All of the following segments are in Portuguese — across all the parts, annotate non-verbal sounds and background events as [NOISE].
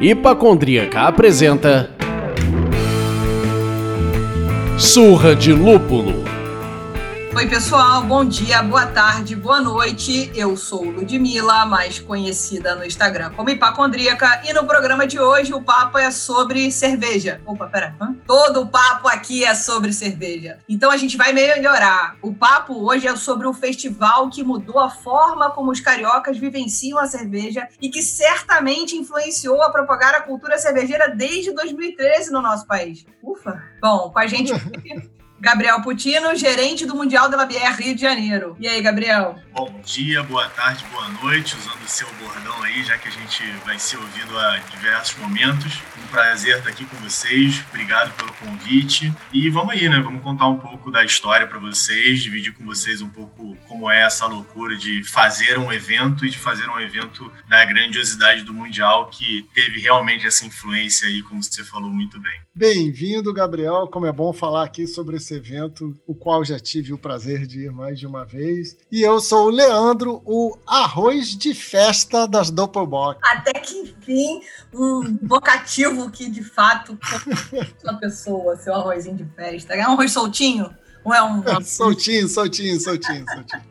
Hipacondríaca apresenta Surra de Lúpulo pessoal, bom dia, boa tarde, boa noite. Eu sou Ludmilla, mais conhecida no Instagram como Hipacondríaca, e no programa de hoje o papo é sobre cerveja. Opa, pera, hã? todo o papo aqui é sobre cerveja. Então a gente vai melhorar. O papo hoje é sobre um festival que mudou a forma como os cariocas vivenciam a cerveja e que certamente influenciou a propagar a cultura cervejeira desde 2013 no nosso país. Ufa! Bom, com a gente [LAUGHS] Gabriel Putino, gerente do Mundial da Labier Rio de Janeiro. E aí, Gabriel? Bom dia, boa tarde, boa noite, usando o seu bordão aí, já que a gente vai ser ouvido a diversos momentos. Um prazer estar aqui com vocês, obrigado pelo convite. E vamos aí, né? Vamos contar um pouco da história para vocês, dividir com vocês um pouco como é essa loucura de fazer um evento e de fazer um evento na grandiosidade do Mundial, que teve realmente essa influência aí, como você falou muito bem. Bem-vindo, Gabriel. Como é bom falar aqui sobre esse evento, o qual já tive o prazer de ir mais de uma vez. E eu sou o Leandro, o arroz de festa das Doppelbock. Até que enfim, um vocativo que de fato [LAUGHS] sua pessoa, seu arrozinho de festa. É um arroz soltinho? Ou é um. soltinho, soltinho, soltinho, soltinho.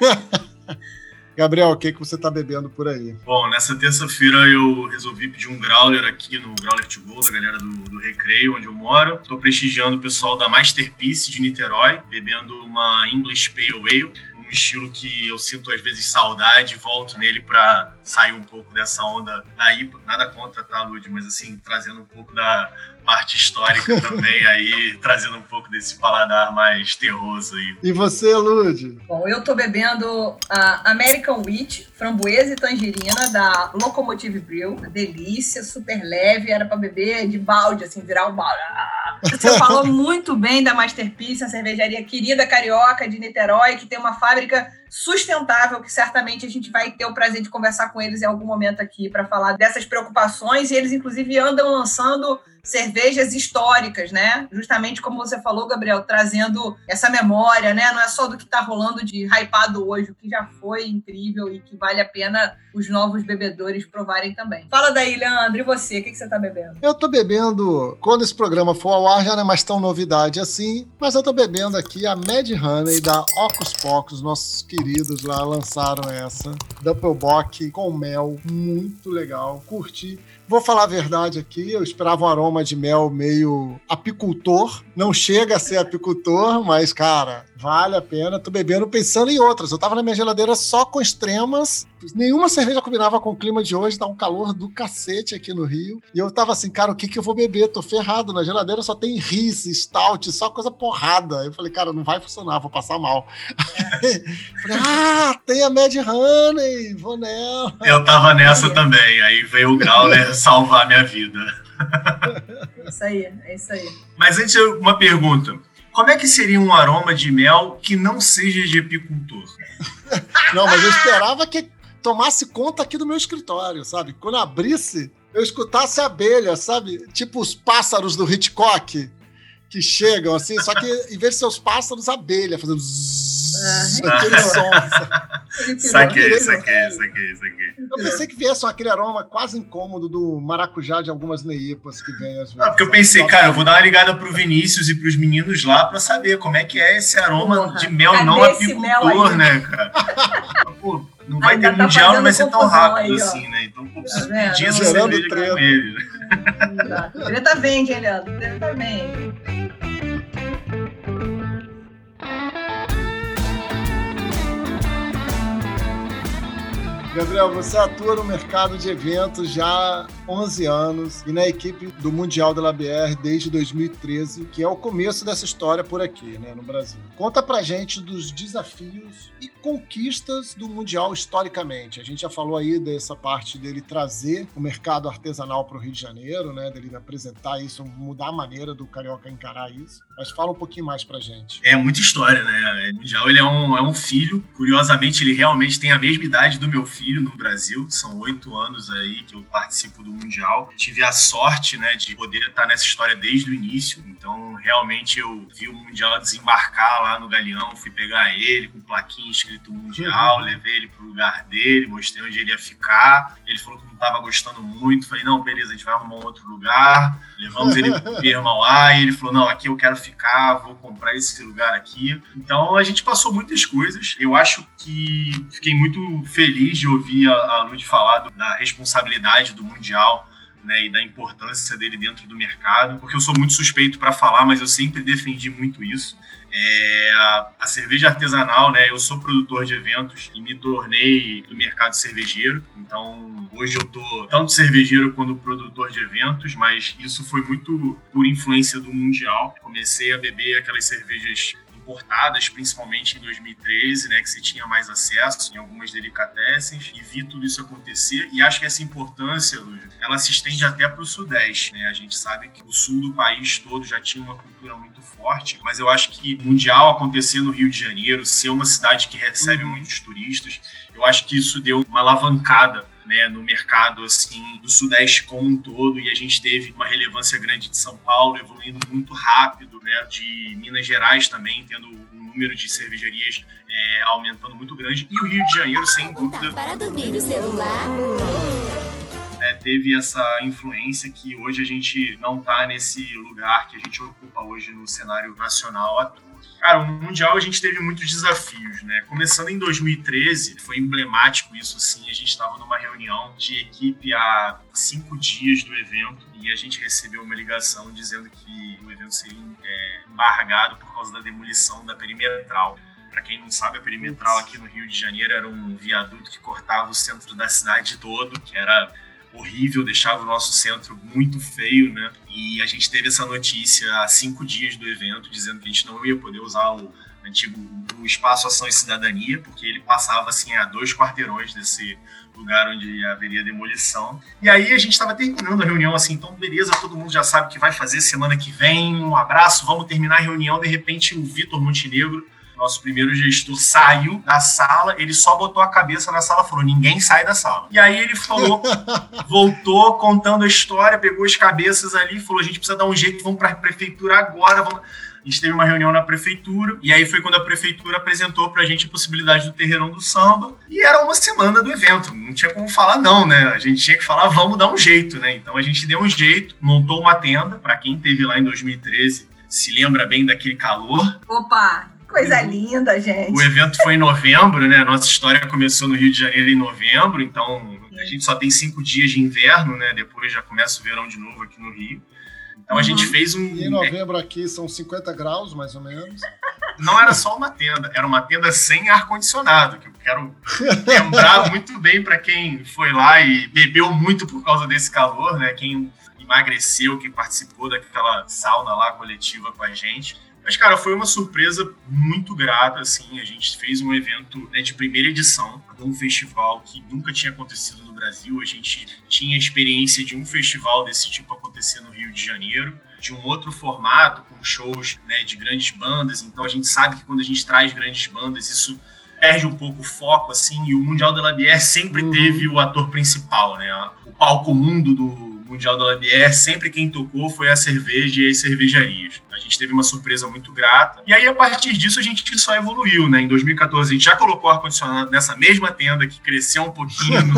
[LAUGHS] Gabriel, o que, que você está bebendo por aí? Bom, nessa terça-feira eu resolvi pedir um growler aqui no Growler to Go, da galera do, do Recreio, onde eu moro. Estou prestigiando o pessoal da Masterpiece de Niterói, bebendo uma English Pale Ale um estilo que eu sinto às vezes saudade, volto nele para sair um pouco dessa onda da IPA. Nada contra, tá, Lud? Mas assim, trazendo um pouco da parte histórica [LAUGHS] também aí, trazendo um pouco desse paladar mais terroso aí. E você, Lud? Bom, eu tô bebendo a American Wheat, framboesa e tangerina da Locomotive Brew. Delícia, super leve, era para beber de balde, assim, virar o balde. [LAUGHS] Você falou muito bem da Masterpiece, a cervejaria querida carioca de Niterói, que tem uma fábrica sustentável, que certamente a gente vai ter o prazer de conversar com eles em algum momento aqui para falar dessas preocupações. E eles, inclusive, andam lançando cervejas históricas, né? Justamente como você falou, Gabriel, trazendo essa memória, né? Não é só do que está rolando de hypado hoje, o que já foi incrível e que vale a pena os novos bebedores provarem também. Fala daí, Leandro, e você? O que, que você está bebendo? Eu estou bebendo, quando esse programa for ao ar, já não é mais tão novidade assim, mas eu estou bebendo aqui a Mad Honey da Ocus Pocus, nossos queridos lá lançaram essa. Doppelbock com mel, muito legal, curti. Vou falar a verdade aqui, eu esperava um aroma de mel meio apicultor. Não chega a ser apicultor, mas, cara, vale a pena. Tô bebendo pensando em outras. Eu tava na minha geladeira só com extremas. Nenhuma cerveja combinava com o clima de hoje, tá um calor do cacete aqui no Rio. E eu tava assim, cara, o que que eu vou beber? Tô ferrado. Na geladeira só tem Riz, Stout, só coisa porrada. Eu falei, cara, não vai funcionar, vou passar mal. [LAUGHS] falei, ah, tem a Mad Honey, vou nela. Eu tava nessa também. Aí veio o Growler salvar a minha vida. [LAUGHS] É isso aí, é isso aí. Mas antes, uma pergunta. Como é que seria um aroma de mel que não seja de apicultor? [LAUGHS] não, mas eu esperava que tomasse conta aqui do meu escritório, sabe? Quando abrisse, eu escutasse a abelha, sabe? Tipo os pássaros do Hitchcock que chegam assim, só que em vez de ser os pássaros, abelha fazendo zzz, [LAUGHS] aquele som. Saquei, saquei, saquei, saquei. Eu pensei que viesse aquele aroma quase incômodo do maracujá de algumas neipas que vem às vezes. Ah, porque eu pensei, cara, eu vou dar uma ligada pro Vinícius e pros meninos lá pra saber como é que é esse aroma Porra, de mel não apicultor, né, cara? Pô, não vai ter tá mundial, não vai ser tão rápido aí, assim, né? Então, pô, preciso tá pedir essa cerveja com ele. Treta vende, hein, Leandro? Treta vende. Gabriel, você atua no mercado de eventos já há 11 anos e na equipe do Mundial da LABR desde 2013, que é o começo dessa história por aqui, né, no Brasil. Conta pra gente dos desafios e conquistas do Mundial historicamente. A gente já falou aí dessa parte dele trazer o mercado artesanal para o Rio de Janeiro, né, dele apresentar isso, mudar a maneira do carioca encarar isso. Mas fala um pouquinho mais pra gente. É muita história, né? O Mundial ele é um, é um filho. Curiosamente, ele realmente tem a mesma idade do meu filho filho no Brasil. São oito anos aí que eu participo do Mundial. Tive a sorte, né, de poder estar nessa história desde o início. Então, realmente, eu vi o Mundial desembarcar lá no Galeão, fui pegar ele com plaquinha escrito Mundial, uhum. levei ele pro lugar dele, mostrei onde ele ia ficar. Ele falou que estava gostando muito. Falei, não, beleza, a gente vai arrumar um outro lugar. Levamos ele pro [LAUGHS] Pierre lá e ele falou, não, aqui eu quero ficar, vou comprar esse lugar aqui. Então, a gente passou muitas coisas. Eu acho que fiquei muito feliz de ouvir a, a Lud falar da responsabilidade do Mundial né, e da importância dele dentro do mercado, porque eu sou muito suspeito para falar, mas eu sempre defendi muito isso. É, a, a, cerveja artesanal, né? Eu sou produtor de eventos e me tornei do mercado cervejeiro. Então, hoje eu tô tanto cervejeiro quanto produtor de eventos, mas isso foi muito por influência do mundial. Comecei a beber aquelas cervejas importadas, principalmente em 2013, né, que se tinha mais acesso em algumas delicatessens, e vi tudo isso acontecer. E acho que essa importância, Lúcio, ela se estende até para o Sudeste. Né? A gente sabe que o sul do país todo já tinha uma cultura muito forte, mas eu acho que mundial acontecer no Rio de Janeiro, ser uma cidade que recebe uhum. muitos turistas, eu acho que isso deu uma alavancada né, no mercado assim do Sudeste como um todo e a gente teve uma relevância grande de São Paulo evoluindo muito rápido, né, de Minas Gerais também tendo um número de cervejarias é, aumentando muito grande e o Rio de Janeiro sem dúvida. Para dormir o celular né, teve essa influência que hoje a gente não está nesse lugar que a gente ocupa hoje no cenário nacional atual. Cara, o Mundial a gente teve muitos desafios, né? Começando em 2013, foi emblemático isso, assim. A gente estava numa reunião de equipe há cinco dias do evento e a gente recebeu uma ligação dizendo que o evento seria é, embargado por causa da demolição da perimetral. Para quem não sabe, a perimetral aqui no Rio de Janeiro era um viaduto que cortava o centro da cidade todo, que era horrível, deixava o nosso centro muito feio, né? E a gente teve essa notícia há cinco dias do evento, dizendo que a gente não ia poder usar o antigo o espaço Ação e Cidadania, porque ele passava assim a dois quarteirões desse lugar onde haveria demolição. E aí a gente estava terminando a reunião assim, então beleza, todo mundo já sabe o que vai fazer semana que vem, um abraço, vamos terminar a reunião. De repente o Vitor Montenegro nosso primeiro gestor saiu da sala, ele só botou a cabeça na sala falou: ninguém sai da sala. E aí ele falou, [LAUGHS] voltou contando a história, pegou as cabeças ali falou: a gente precisa dar um jeito, vamos para a prefeitura agora, vamos. A gente teve uma reunião na prefeitura, e aí foi quando a prefeitura apresentou pra gente a possibilidade do terreirão do samba, e era uma semana do evento, não tinha como falar não, né? A gente tinha que falar, vamos dar um jeito, né? Então a gente deu um jeito, montou uma tenda, para quem teve lá em 2013, se lembra bem daquele calor. Opa, Coisa linda, gente. O evento foi em novembro, né? Nossa história começou no Rio de Janeiro em novembro, então a gente só tem cinco dias de inverno, né? Depois já começa o verão de novo aqui no Rio. Então a gente uhum. fez um. E em novembro aqui são 50 graus, mais ou menos. Não era só uma tenda, era uma tenda sem ar-condicionado, que eu quero lembrar [LAUGHS] muito bem para quem foi lá e bebeu muito por causa desse calor, né? Quem emagreceu, quem participou daquela sauna lá coletiva com a gente. Mas, cara, foi uma surpresa muito grata, assim. A gente fez um evento né, de primeira edição de um festival que nunca tinha acontecido no Brasil. A gente tinha experiência de um festival desse tipo acontecer no Rio de Janeiro, de um outro formato, com shows né, de grandes bandas. Então, a gente sabe que quando a gente traz grandes bandas, isso perde um pouco o foco, assim. E o Mundial da Labier sempre uhum. teve o ator principal, né? O palco mundo do Mundial da Labier, sempre quem tocou foi a cerveja e as cervejarias. A gente teve uma surpresa muito grata. E aí, a partir disso, a gente só evoluiu, né? Em 2014, a gente já colocou ar-condicionado nessa mesma tenda que cresceu um pouquinho no,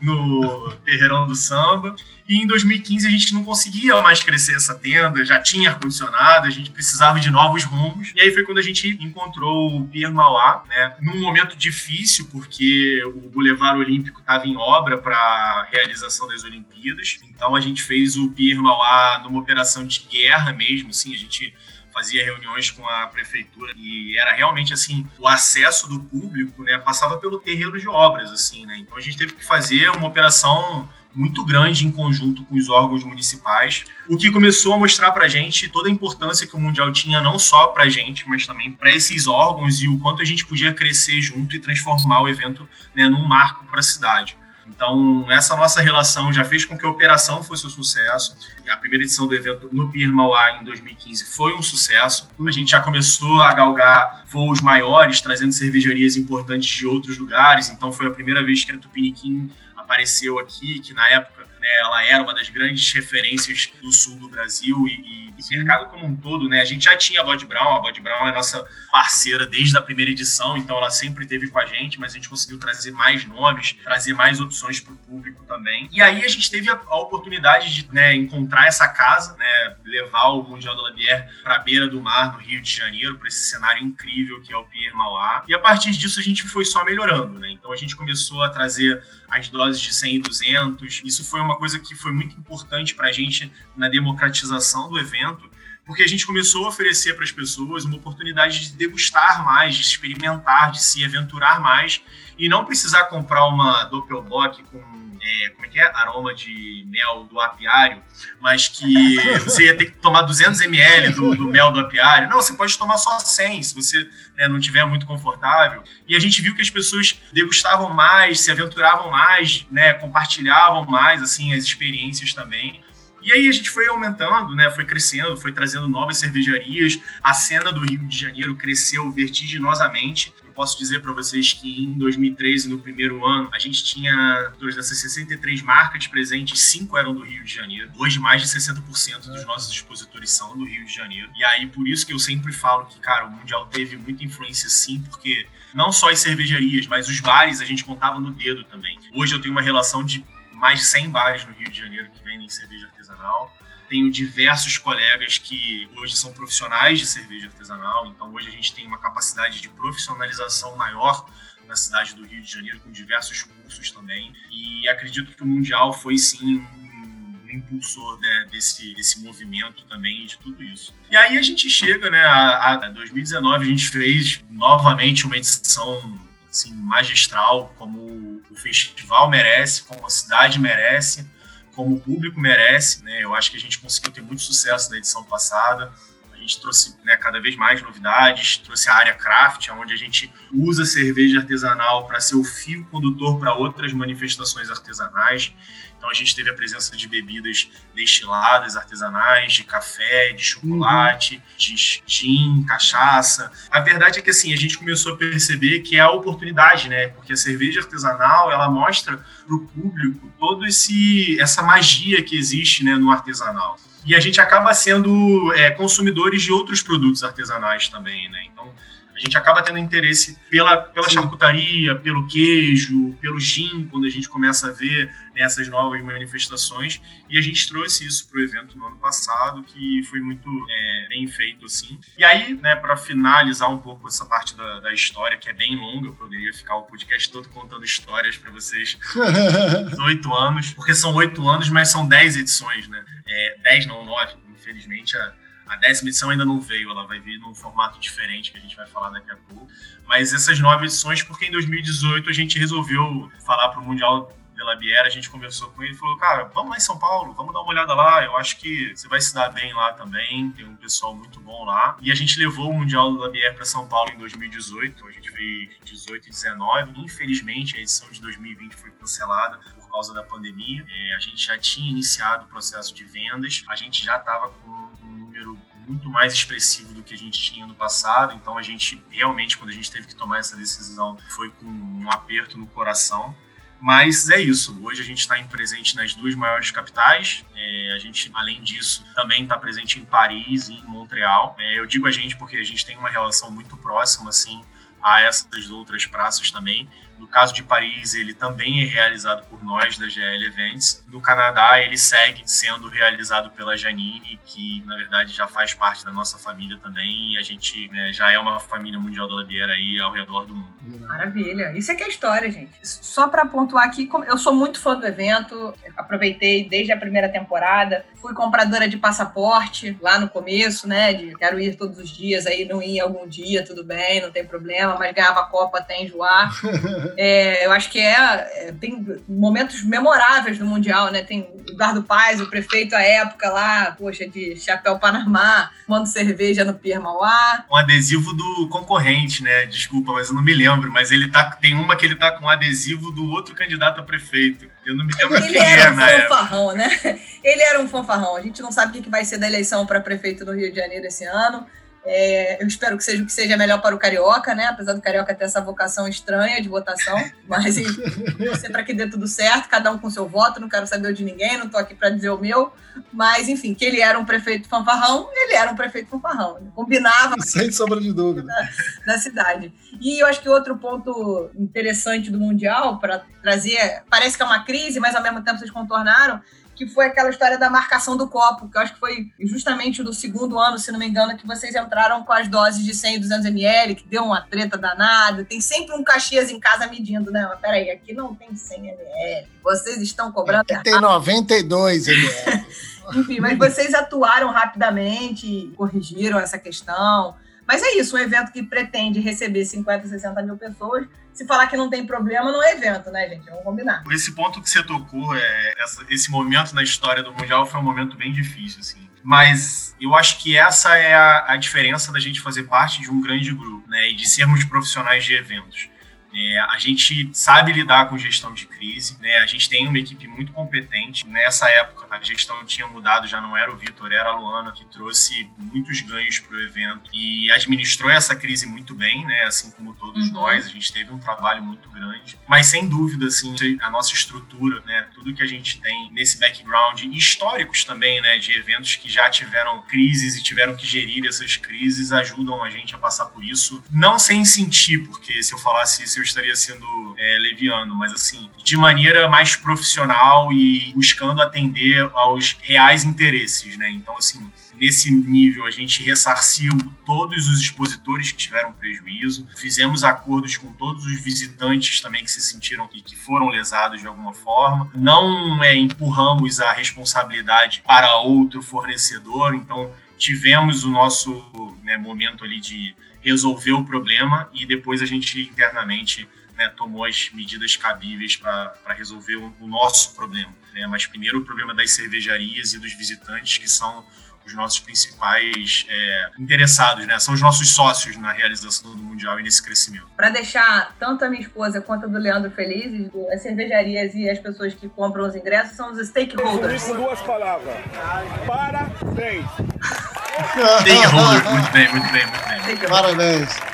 [LAUGHS] no Terreirão do Samba. E em 2015 a gente não conseguia mais crescer essa tenda, já tinha ar-condicionado, a gente precisava de novos rumos. E aí foi quando a gente encontrou o Pier Mauá, né? Num momento difícil, porque o Boulevard Olímpico estava em obra para realização das Olimpíadas. Então a gente fez o Pier Mauá numa operação de guerra mesmo, assim, a gente fazia reuniões com a prefeitura e era realmente assim o acesso do público né passava pelo terreno de obras assim né então a gente teve que fazer uma operação muito grande em conjunto com os órgãos municipais, o que começou a mostrar para a gente toda a importância que o Mundial tinha, não só para a gente, mas também para esses órgãos e o quanto a gente podia crescer junto e transformar o evento né, num marco para a cidade. Então, essa nossa relação já fez com que a operação fosse um sucesso. A primeira edição do evento no Pier Mauá, em 2015, foi um sucesso. A gente já começou a galgar voos maiores, trazendo cervejarias importantes de outros lugares. Então, foi a primeira vez que a Tupiniquim apareceu aqui, que na época né, ela era uma das grandes referências do sul do Brasil e, e mercado como um todo, né? A gente já tinha a Bod Brown, a Bod Brown é nossa parceira desde a primeira edição, então ela sempre esteve com a gente, mas a gente conseguiu trazer mais nomes, trazer mais opções para o público também. E aí a gente teve a, a oportunidade de né, encontrar essa casa, né, levar o Mundial da Labier para a beira do mar, no Rio de Janeiro, para esse cenário incrível que é o Pier Mauá. E a partir disso a gente foi só melhorando, né? Então a gente começou a trazer as doses de 100 e 200. Isso foi uma coisa que foi muito importante para a gente na democratização do evento, porque a gente começou a oferecer para as pessoas uma oportunidade de degustar mais, de experimentar, de se aventurar mais e não precisar comprar uma Doppelbock com é, como é que é? Aroma de mel do apiário, mas que você ia ter que tomar 200 ml do, do mel do apiário. Não, você pode tomar só 100, se você né, não tiver muito confortável. E a gente viu que as pessoas degustavam mais, se aventuravam mais, né, compartilhavam mais assim as experiências também. E aí a gente foi aumentando, né? Foi crescendo, foi trazendo novas cervejarias. A cena do Rio de Janeiro cresceu vertiginosamente. Posso dizer para vocês que em 2013, no primeiro ano, a gente tinha dessas 63 marcas presentes, cinco eram do Rio de Janeiro. Hoje, mais de 60% dos nossos expositores são do Rio de Janeiro. E aí, por isso que eu sempre falo que, cara, o Mundial teve muita influência sim, porque não só as cervejarias, mas os bares a gente contava no dedo também. Hoje eu tenho uma relação de mais de 100 bares no Rio de Janeiro que vendem cerveja artesanal. Tenho diversos colegas que hoje são profissionais de cerveja artesanal, então hoje a gente tem uma capacidade de profissionalização maior na cidade do Rio de Janeiro, com diversos cursos também. E acredito que o Mundial foi sim um, impulsor né, desse, desse movimento também de tudo isso. E aí a gente chega, né, a, a 2019, a gente fez novamente uma edição assim, magistral, como o festival merece, como a cidade merece como o público merece. Né? Eu acho que a gente conseguiu ter muito sucesso na edição passada. A gente trouxe né, cada vez mais novidades, trouxe a área craft, onde a gente usa cerveja artesanal para ser o fio condutor para outras manifestações artesanais. Então a gente teve a presença de bebidas destiladas, artesanais, de café, de chocolate, uhum. de gin, cachaça. A verdade é que assim, a gente começou a perceber que é a oportunidade, né? Porque a cerveja artesanal, ela mostra para o público todo esse essa magia que existe, né, no artesanal. E a gente acaba sendo é, consumidores de outros produtos artesanais também, né? Então, a gente acaba tendo interesse pela, pela charcutaria, pelo queijo, pelo gin, quando a gente começa a ver nessas novas manifestações. E a gente trouxe isso para o evento no ano passado, que foi muito é, bem feito, assim. E aí, né, para finalizar um pouco essa parte da, da, história, que é bem longa, eu poderia ficar o podcast todo contando histórias para vocês. [LAUGHS] Oito anos, porque são oito anos, mas são dez edições, né? É, dez, não, nove. Infelizmente, a a décima edição ainda não veio, ela vai vir num formato diferente que a gente vai falar daqui a pouco. Mas essas nove edições, porque em 2018 a gente resolveu falar para o Mundial de la Biera, a gente conversou com ele e falou, cara, vamos lá em São Paulo, vamos dar uma olhada lá, eu acho que você vai se dar bem lá também, tem um pessoal muito bom lá. E a gente levou o Mundial de la Biera para São Paulo em 2018, a gente fez 18 e 19, infelizmente a edição de 2020 foi cancelada por causa da pandemia. É, a gente já tinha iniciado o processo de vendas, a gente já estava com muito mais expressivo do que a gente tinha no passado. Então a gente realmente, quando a gente teve que tomar essa decisão, foi com um aperto no coração. Mas é isso. Hoje a gente está presente nas duas maiores capitais. É, a gente, além disso, também está presente em Paris e em Montreal. É, eu digo a gente porque a gente tem uma relação muito próxima, assim, a essas outras praças também. No caso de Paris, ele também é realizado por nós da GL Events. No Canadá, ele segue sendo realizado pela Janine, que na verdade já faz parte da nossa família também. E a gente né, já é uma família mundial da Labiera aí ao redor do mundo. Maravilha. Isso é que é história, gente. Só para pontuar aqui, eu sou muito fã do evento, aproveitei desde a primeira temporada. Fui compradora de passaporte lá no começo, né? De quero ir todos os dias, aí não ir algum dia, tudo bem, não tem problema, mas ganhava a Copa até enjoar. [LAUGHS] É, eu acho que é, é, tem momentos memoráveis no Mundial, né? Tem Eduardo Paz, o prefeito à época lá, poxa, de chapéu Panamá, tomando cerveja no Pier Mauá. Um adesivo do concorrente, né? Desculpa, mas eu não me lembro, mas ele tá, tem uma que ele tá com um adesivo do outro candidato a prefeito. Eu não me lembro ele quem era é, um fanfarrão, né? [LAUGHS] Ele era um fanfarrão. A gente não sabe o que vai ser da eleição para prefeito no Rio de Janeiro esse ano. É, eu espero que seja o que seja melhor para o Carioca, né? Apesar do Carioca ter essa vocação estranha de votação. [LAUGHS] Mas você para que dê tudo certo, cada um com seu voto, não quero saber o de ninguém, não estou aqui para dizer o meu. Mas, enfim, que ele era um prefeito fanfarrão, ele era um prefeito fanfarrão. Ele combinava. [LAUGHS] Sem sombra de dúvida. [LAUGHS] Na, na cidade. E eu acho que outro ponto interessante do Mundial, para trazer. Parece que é uma crise, mas ao mesmo tempo vocês contornaram que foi aquela história da marcação do copo, que eu acho que foi justamente no segundo ano, se não me engano, que vocês entraram com as doses de 100 e 200 ml, que deu uma treta danada. Tem sempre um Caxias em casa medindo, né? Mas peraí, aqui não tem 100 ml. Vocês estão cobrando. Aqui tem 92 ml. [LAUGHS] Enfim, mas vocês atuaram rapidamente, corrigiram essa questão. Mas é isso, um evento que pretende receber 50, 60 mil pessoas. Se falar que não tem problema, não é evento, né, gente? Vamos combinar. Esse ponto que você tocou, é, essa, esse momento na história do Mundial foi um momento bem difícil, assim. Mas eu acho que essa é a, a diferença da gente fazer parte de um grande grupo, né? E de sermos profissionais de eventos. É, a gente sabe lidar com gestão de crise, né? A gente tem uma equipe muito competente. Nessa época, a gestão tinha mudado, já não era o Vitor, era a Luana, que trouxe muitos ganhos para o evento e administrou essa crise muito bem, né? Assim como todos uhum. nós, a gente teve um trabalho muito grande. Mas sem dúvida, assim, a nossa estrutura, né? Tudo que a gente tem nesse background, históricos também, né? De eventos que já tiveram crises e tiveram que gerir essas crises, ajudam a gente a passar por isso. Não sem sentir, porque se eu falasse isso, eu estaria sendo é, leviano, mas assim, de maneira mais profissional e buscando atender aos reais interesses, né? Então, assim, nesse nível a gente ressarciu todos os expositores que tiveram prejuízo, fizemos acordos com todos os visitantes também que se sentiram e que foram lesados de alguma forma, não é, empurramos a responsabilidade para outro fornecedor, então tivemos o nosso né, momento ali de resolver o problema e depois a gente internamente né, tomou as medidas cabíveis para resolver o, o, nosso problema. Né? Mas primeiro o problema das cervejarias e dos visitantes, que são os nossos principais é, interessados, né? São os nossos sócios na realização do Mundial e nesse crescimento. Para deixar tanto a minha esposa quanto a do Leandro felizes, as cervejarias e as pessoas que compram os ingressos são os stakeholders. Com duas palavras. Parabéns. Stakeholders, muito bem, muito bem, muito bem. Parabéns.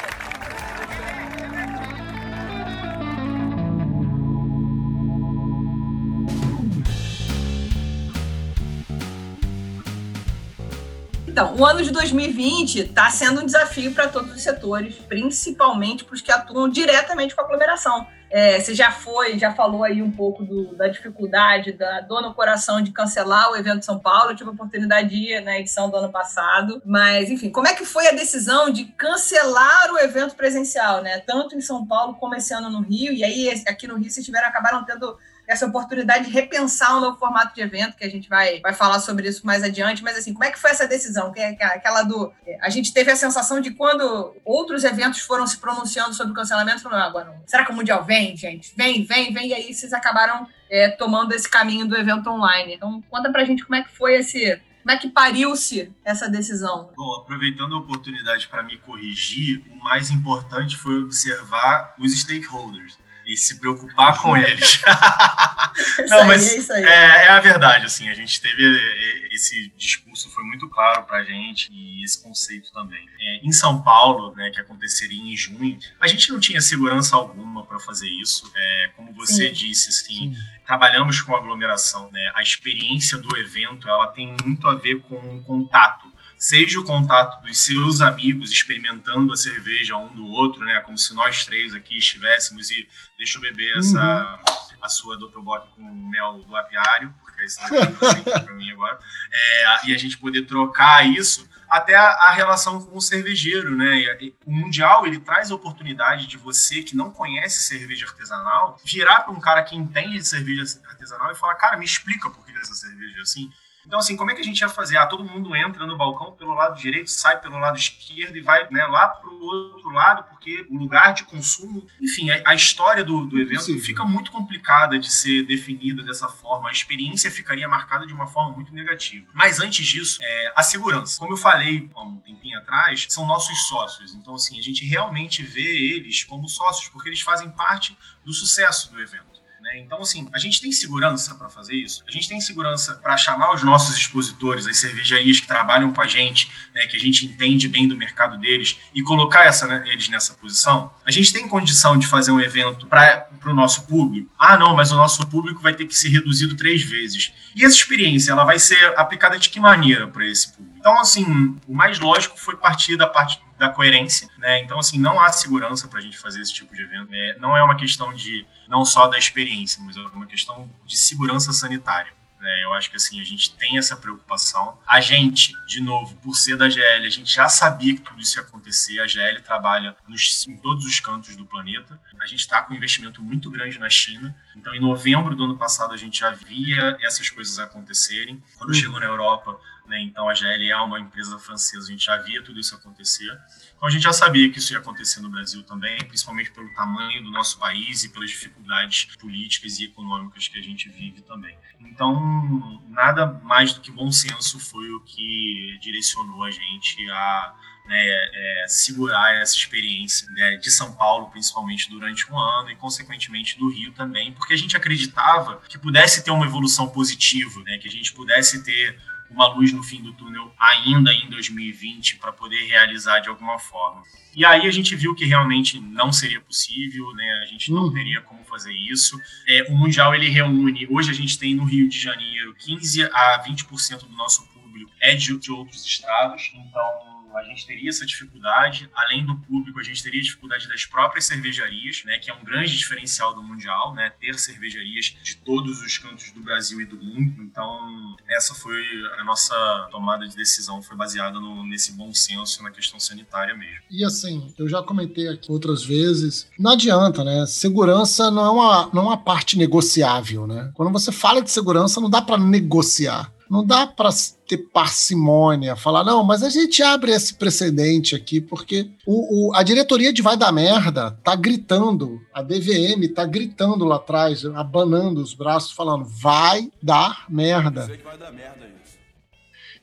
Então, o ano de 2020 está sendo um desafio para todos os setores, principalmente para os que atuam diretamente com a aglomeração. É, você já foi, já falou aí um pouco do, da dificuldade, da dor no coração de cancelar o evento de São Paulo. Eu tive a oportunidade de ir na edição do ano passado. Mas, enfim, como é que foi a decisão de cancelar o evento presencial, né? Tanto em São Paulo como esse ano no Rio. E aí, aqui no Rio, vocês tiveram, acabaram tendo essa oportunidade de repensar um novo formato de evento, que a gente vai, vai falar sobre isso mais adiante. Mas, assim, como é que foi essa decisão? Que é aquela do. A gente teve a sensação de quando outros eventos foram se pronunciando sobre o cancelamento, falando, ah, agora, será que o Mundial vem, gente? Vem, vem, vem. E aí vocês acabaram é, tomando esse caminho do evento online. Então, conta pra gente como é que foi esse. Como é que pariu-se essa decisão? Bom, aproveitando a oportunidade para me corrigir, o mais importante foi observar os stakeholders e se preocupar com [LAUGHS] eles. [LAUGHS] Não, mas é, é, é, a verdade, assim, a gente teve é, esse discurso foi muito claro para a gente e esse conceito também. É, em São Paulo, né, que aconteceria em junho, a gente não tinha segurança alguma para fazer isso. É, como você Sim. disse, assim, Sim. trabalhamos com aglomeração, né? A experiência do evento, ela tem muito a ver com o contato seja o contato dos seus amigos experimentando a cerveja um do outro, né? Como se nós três aqui estivéssemos e deixa eu beber essa uhum. a sua Dr. Bock com mel do apiário, porque isso é para mim agora. É, e a gente poder trocar isso até a, a, relação com o cervejeiro, né? E, o mundial ele traz a oportunidade de você que não conhece cerveja artesanal virar para um cara que entende de cerveja artesanal e falar, cara, me explica por que essa cerveja é assim então, assim, como é que a gente ia fazer? Ah, todo mundo entra no balcão pelo lado direito, sai pelo lado esquerdo e vai né, lá para o outro lado, porque o lugar de consumo. Enfim, a, a história do, do evento Sim. fica muito complicada de ser definida dessa forma. A experiência ficaria marcada de uma forma muito negativa. Mas antes disso, é, a segurança. Como eu falei há um tempinho atrás, são nossos sócios. Então, assim, a gente realmente vê eles como sócios, porque eles fazem parte do sucesso do evento. Né? Então, assim, a gente tem segurança para fazer isso? A gente tem segurança para chamar os nossos expositores, as cervejarias que trabalham com a gente, né, que a gente entende bem do mercado deles, e colocar essa, né, eles nessa posição? A gente tem condição de fazer um evento para o nosso público? Ah, não, mas o nosso público vai ter que ser reduzido três vezes. E essa experiência, ela vai ser aplicada de que maneira para esse público? Então, assim, o mais lógico foi partir da parte da coerência, né? Então, assim, não há segurança para a gente fazer esse tipo de evento. Né? Não é uma questão de não só da experiência, mas é uma questão de segurança sanitária. Né? Eu acho que assim a gente tem essa preocupação. A gente, de novo, por ser da GL, a gente já sabia que tudo isso ia acontecer. A GL trabalha nos, em todos os cantos do planeta. A gente está com um investimento muito grande na China. Então, em novembro do ano passado, a gente já via essas coisas acontecerem. Quando uhum. chegou na Europa, né? Então a GL é uma empresa francesa, a gente já via tudo isso acontecer. Então a gente já sabia que isso ia acontecer no Brasil também, principalmente pelo tamanho do nosso país e pelas dificuldades políticas e econômicas que a gente vive também. Então nada mais do que bom senso foi o que direcionou a gente a né, é, segurar essa experiência né, de São Paulo, principalmente durante um ano, e consequentemente do Rio também, porque a gente acreditava que pudesse ter uma evolução positiva, né, que a gente pudesse ter uma luz no fim do túnel ainda em 2020 para poder realizar de alguma forma. E aí a gente viu que realmente não seria possível, né? A gente não uhum. teria como fazer isso. É, o Mundial ele reúne, hoje a gente tem no Rio de Janeiro 15 a 20% do nosso público é de, de outros estados, então a gente teria essa dificuldade, além do público, a gente teria dificuldade das próprias cervejarias, né, que é um grande diferencial do Mundial, né, ter cervejarias de todos os cantos do Brasil e do mundo. Então, essa foi a nossa tomada de decisão, foi baseada no, nesse bom senso na questão sanitária mesmo. E assim, eu já comentei aqui outras vezes, não adianta, né? Segurança não é uma, não é uma parte negociável, né? Quando você fala de segurança, não dá para negociar. Não dá para ter parcimônia, falar, não, mas a gente abre esse precedente aqui, porque o, o, a diretoria de Vai da Merda tá gritando, a DVM tá gritando lá atrás, abanando os braços, falando, vai dar merda. Vai dar merda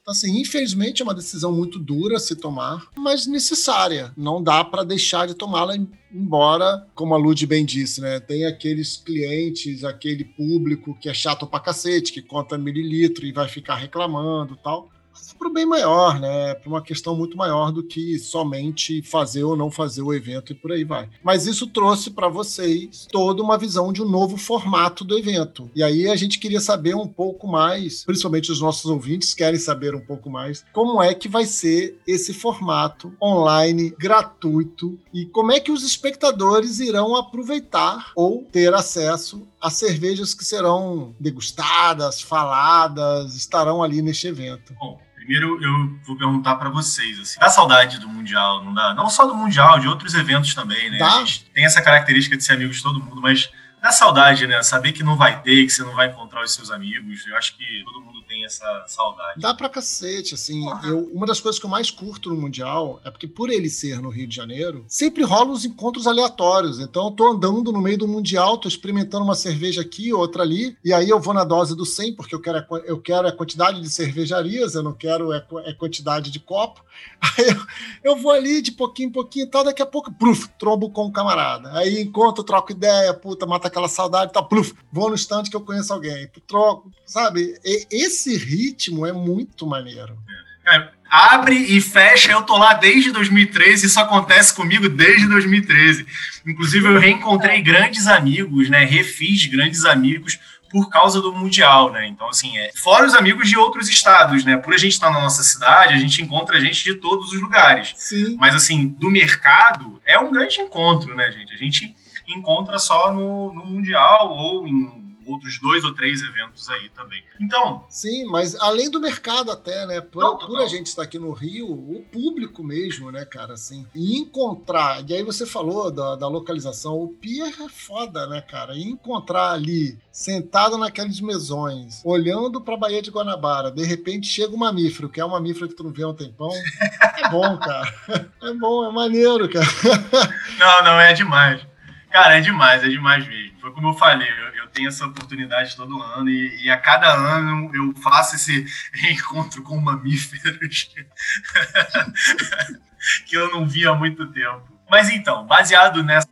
então, assim, infelizmente é uma decisão muito dura a se tomar, mas necessária. Não dá para deixar de tomá-la, embora, como a Lud bem disse, né, tem aqueles clientes, aquele público que é chato pra cacete, que conta mililitro e vai ficar reclamando tal para o bem maior, né? Para uma questão muito maior do que somente fazer ou não fazer o evento e por aí vai. Mas isso trouxe para vocês toda uma visão de um novo formato do evento. E aí a gente queria saber um pouco mais, principalmente os nossos ouvintes querem saber um pouco mais, como é que vai ser esse formato online gratuito e como é que os espectadores irão aproveitar ou ter acesso às cervejas que serão degustadas, faladas, estarão ali neste evento. Bom, Primeiro, eu vou perguntar para vocês, assim, dá saudade do Mundial, não dá? Não só do Mundial, de outros eventos também, né? Gente tem essa característica de ser amigos de todo mundo, mas dá saudade, né? Saber que não vai ter, que você não vai encontrar os seus amigos. Eu acho que todo mundo tem essa saudade. Dá pra cacete, assim. Eu, uma das coisas que eu mais curto no Mundial é porque, por ele ser no Rio de Janeiro, sempre rolam os encontros aleatórios. Então, eu tô andando no meio do Mundial, tô experimentando uma cerveja aqui, outra ali, e aí eu vou na dose do 100, porque eu quero a, eu quero a quantidade de cervejarias, eu não quero a, a é quantidade de copo. [LAUGHS] Aí eu, eu, vou ali de pouquinho em pouquinho e tal, daqui a pouco, pluf, trombo com o camarada. Aí encontro, troco ideia, puta, mata aquela saudade tal, pluf, vou no stand que eu conheço alguém, troco, sabe? E, esse ritmo é muito maneiro. É, abre e fecha, eu tô lá desde 2013, isso acontece comigo desde 2013. Inclusive, eu reencontrei grandes amigos, né? Refiz grandes amigos por causa do Mundial, né? Então, assim, é, fora os amigos de outros estados, né? Por a gente estar na nossa cidade, a gente encontra gente de todos os lugares. Sim. Mas, assim, do mercado, é um grande encontro, né, gente? A gente encontra só no, no Mundial ou em outros dois ou três eventos aí também. Então. Sim, mas além do mercado até, né? Por, não, por a gente estar aqui no Rio, o público mesmo, né, cara, assim. E encontrar, e aí você falou da, da localização, o pier é foda, né, cara? E encontrar ali, sentado naqueles mesões, olhando pra Baía de Guanabara, de repente chega um mamífero, que é um mamífero que tu não vê há um tempão. [LAUGHS] É bom, cara. É bom, é maneiro, cara. Não, não, é demais. Cara, é demais, é demais mesmo. Foi como eu falei, eu, eu tenho essa oportunidade todo ano e, e, a cada ano eu faço esse [LAUGHS] reencontro com mamíferos [LAUGHS] que eu não vi há muito tempo. Mas então, baseado nessa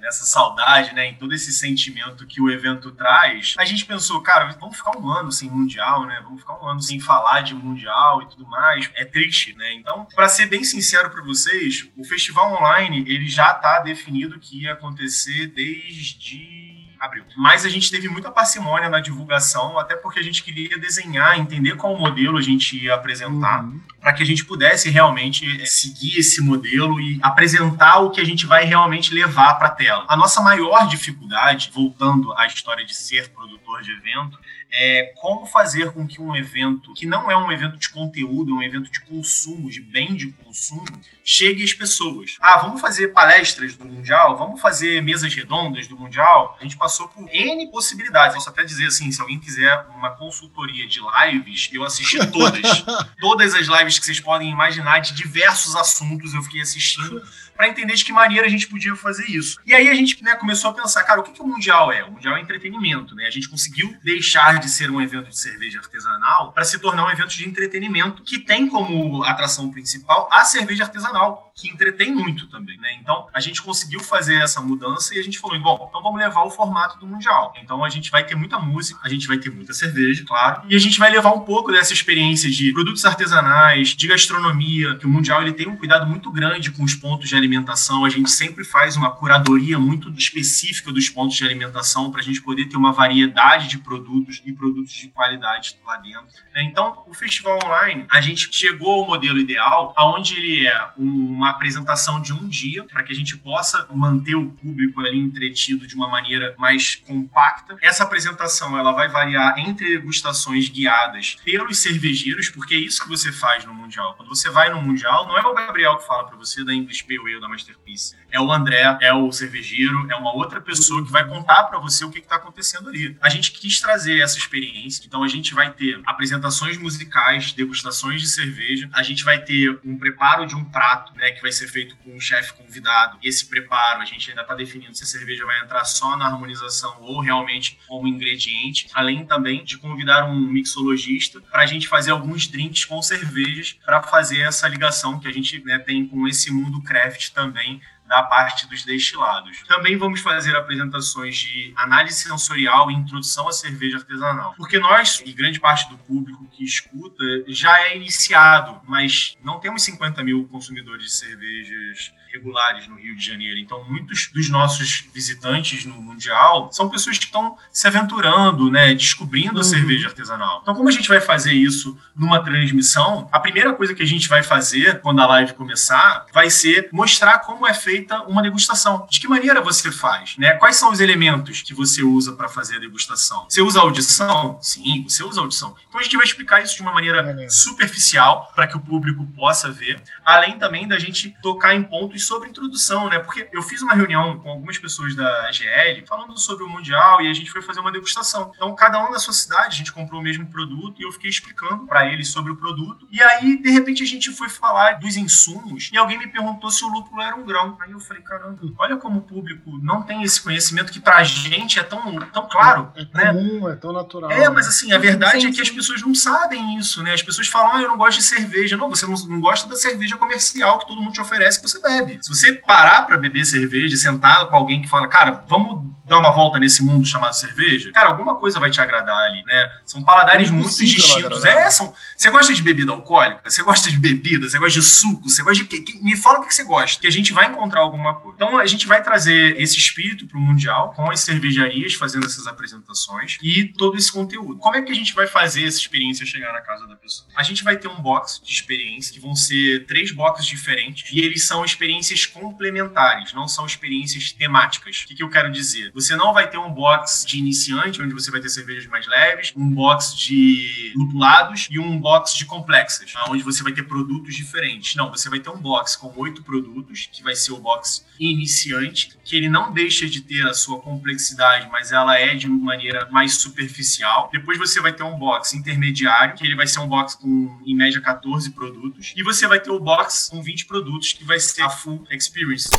nessa saudade, né, em todo esse sentimento que o evento traz, a gente pensou, cara, vamos ficar um ano sem mundial, né? Vamos ficar um ano sem falar de mundial e tudo mais. É triste, né? Então, para ser bem sincero para vocês, o festival online ele já está definido que ia acontecer desde abril. Mas a gente teve muita parcimônia na divulgação, até porque a gente queria desenhar, entender qual modelo a gente ia apresentar, uhum. para que a gente pudesse realmente eh, seguir esse modelo e apresentar o que a gente vai realmente levar para a tela. A nossa maior dificuldade, voltando à história de ser produtor de evento, é como fazer com que um evento, que não é um evento de conteúdo, é um evento de consumo, de bem de consumo, chegue às pessoas. Ah, vamos fazer palestras do Mundial, vamos fazer mesas redondas do Mundial. A gente passou por N possibilidades. Posso até dizer assim, se alguém quiser uma consultoria de lives, eu assisti todas. [LAUGHS] todas as lives que vocês podem imaginar de diversos assuntos eu fiquei assistindo para entender de que maneira a gente podia fazer isso. E aí a gente né, começou a pensar, cara, o que, que o Mundial é? O Mundial é entretenimento, né? A gente conseguiu deixar de ser um evento de cerveja artesanal para se tornar um evento de entretenimento que tem como atração principal a cerveja artesanal, que entretém muito também, né? Então a gente conseguiu fazer essa mudança e a gente falou, bom, então vamos levar o formato do Mundial. Então a gente vai ter muita música, a gente vai ter muita cerveja, claro, e a gente vai levar um pouco dessa experiência de produtos artesanais, de gastronomia, que o Mundial ele tem um cuidado muito grande com os pontos de alimentação alimentação, a gente sempre faz uma curadoria muito específica dos pontos de alimentação para a gente poder ter uma variedade de produtos e produtos de qualidade lá dentro. Né? Então, o festival online, a gente chegou ao modelo ideal, onde ele é uma apresentação de um dia, para que a gente possa manter o público ali entretido de uma maneira mais compacta. Essa apresentação ela vai variar entre degustações guiadas pelos cervejeiros, porque é isso que você faz no Mundial. Quando você vai no Mundial, não é o Gabriel que fala para você da English Pale Ale da Masterpiece. É o André, é o cervejeiro, é uma outra pessoa que vai contar para você o que está acontecendo ali. A gente quis trazer essa experiência, então a gente vai ter apresentações musicais, degustações de cerveja, a gente vai ter um preparo de um prato, né, que vai ser feito com um chefe convidado. Esse preparo, a gente ainda está definindo se a cerveja vai entrar só na harmonização ou realmente como ingrediente, além também de convidar um mixologista para a gente fazer alguns drinks com cervejas para fazer essa ligação que a gente né, tem com esse mundo craft também da parte dos destilados. Também vamos fazer apresentações de análise sensorial e introdução à cerveja artesanal. Porque nós, e grande parte do público que escuta, já é iniciado, mas não temos 50 mil consumidores de cervejas regulares no Rio de Janeiro. Então, muitos dos nossos visitantes no Mundial são pessoas que estão se aventurando, né, descobrindo uhum. a cerveja artesanal. Então, como a gente vai fazer isso numa transmissão? A primeira coisa que a gente vai fazer quando a live começar vai ser mostrar como é feita uma degustação. De que maneira você faz, né? Quais são os elementos que você usa para fazer a degustação? Você usa audição? Sim, você usa audição. Então, a gente vai explicar isso de uma maneira superficial para que o público possa ver, além também da gente tocar em pontos sobre introdução, né? Porque eu fiz uma reunião com algumas pessoas da GL falando sobre o Mundial e a gente foi fazer uma degustação. Então, cada um na sua cidade, a gente comprou o mesmo produto e eu fiquei explicando para eles sobre o produto. E aí, de repente, a gente foi falar dos insumos e alguém me perguntou se o lúpulo era um grão. Aí eu falei, caramba, olha como o público não tem esse conhecimento que pra gente é tão, tão claro. É, é comum, é tão natural. É, mas assim, a verdade sim, é que as pessoas não sabem isso, né? As pessoas falam, ah, eu não gosto de cerveja. Não, você não, não gosta da cerveja comercial que todo mundo te oferece que você bebe. Se você parar para beber cerveja, sentar com alguém que fala, cara, vamos dar uma volta nesse mundo chamado cerveja, cara, alguma coisa vai te agradar ali, né? São paladares é muito distintos. É, são. Você gosta de bebida alcoólica? Você gosta de bebida? Você gosta de suco? Você gosta de quê? Me fala o que você gosta, que a gente vai encontrar alguma coisa. Então a gente vai trazer esse espírito para o mundial com as cervejarias fazendo essas apresentações e todo esse conteúdo. Como é que a gente vai fazer essa experiência chegar na casa da pessoa? A gente vai ter um box de experiência que vão ser três boxes diferentes e eles são experiências complementares, não são experiências temáticas. O que, que eu quero dizer? Você não vai ter um box de iniciante, onde você vai ter cervejas mais leves, um box de lupulados e um box de complexas, onde você vai ter produtos diferentes. Não, você vai ter um box com oito produtos, que vai ser o box iniciante, que ele não deixa de ter a sua complexidade, mas ela é de maneira mais superficial. Depois você vai ter um box intermediário, que ele vai ser um box com, em média, 14 produtos. E você vai ter o box com 20 produtos, que vai ser a full experience.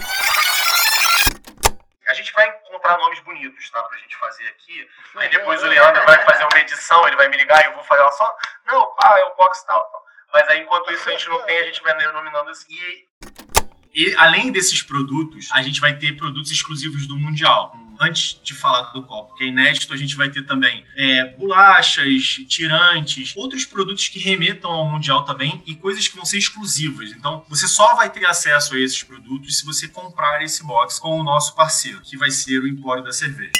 A gente vai encontrar nomes bonitos, tá? Pra gente fazer aqui. Aí depois o Leandro vai fazer uma edição, ele vai me ligar e eu vou fazer só. Não, pá, é o box tal, tal. Mas aí enquanto isso a gente não tem, a gente vai denominando assim. E E além desses produtos, a gente vai ter produtos exclusivos do Mundial. Antes de falar do copo, que é inédito, a gente vai ter também é, bolachas, tirantes, outros produtos que remetam ao Mundial também e coisas que vão ser exclusivas. Então, você só vai ter acesso a esses produtos se você comprar esse box com o nosso parceiro, que vai ser o Empório da Cerveja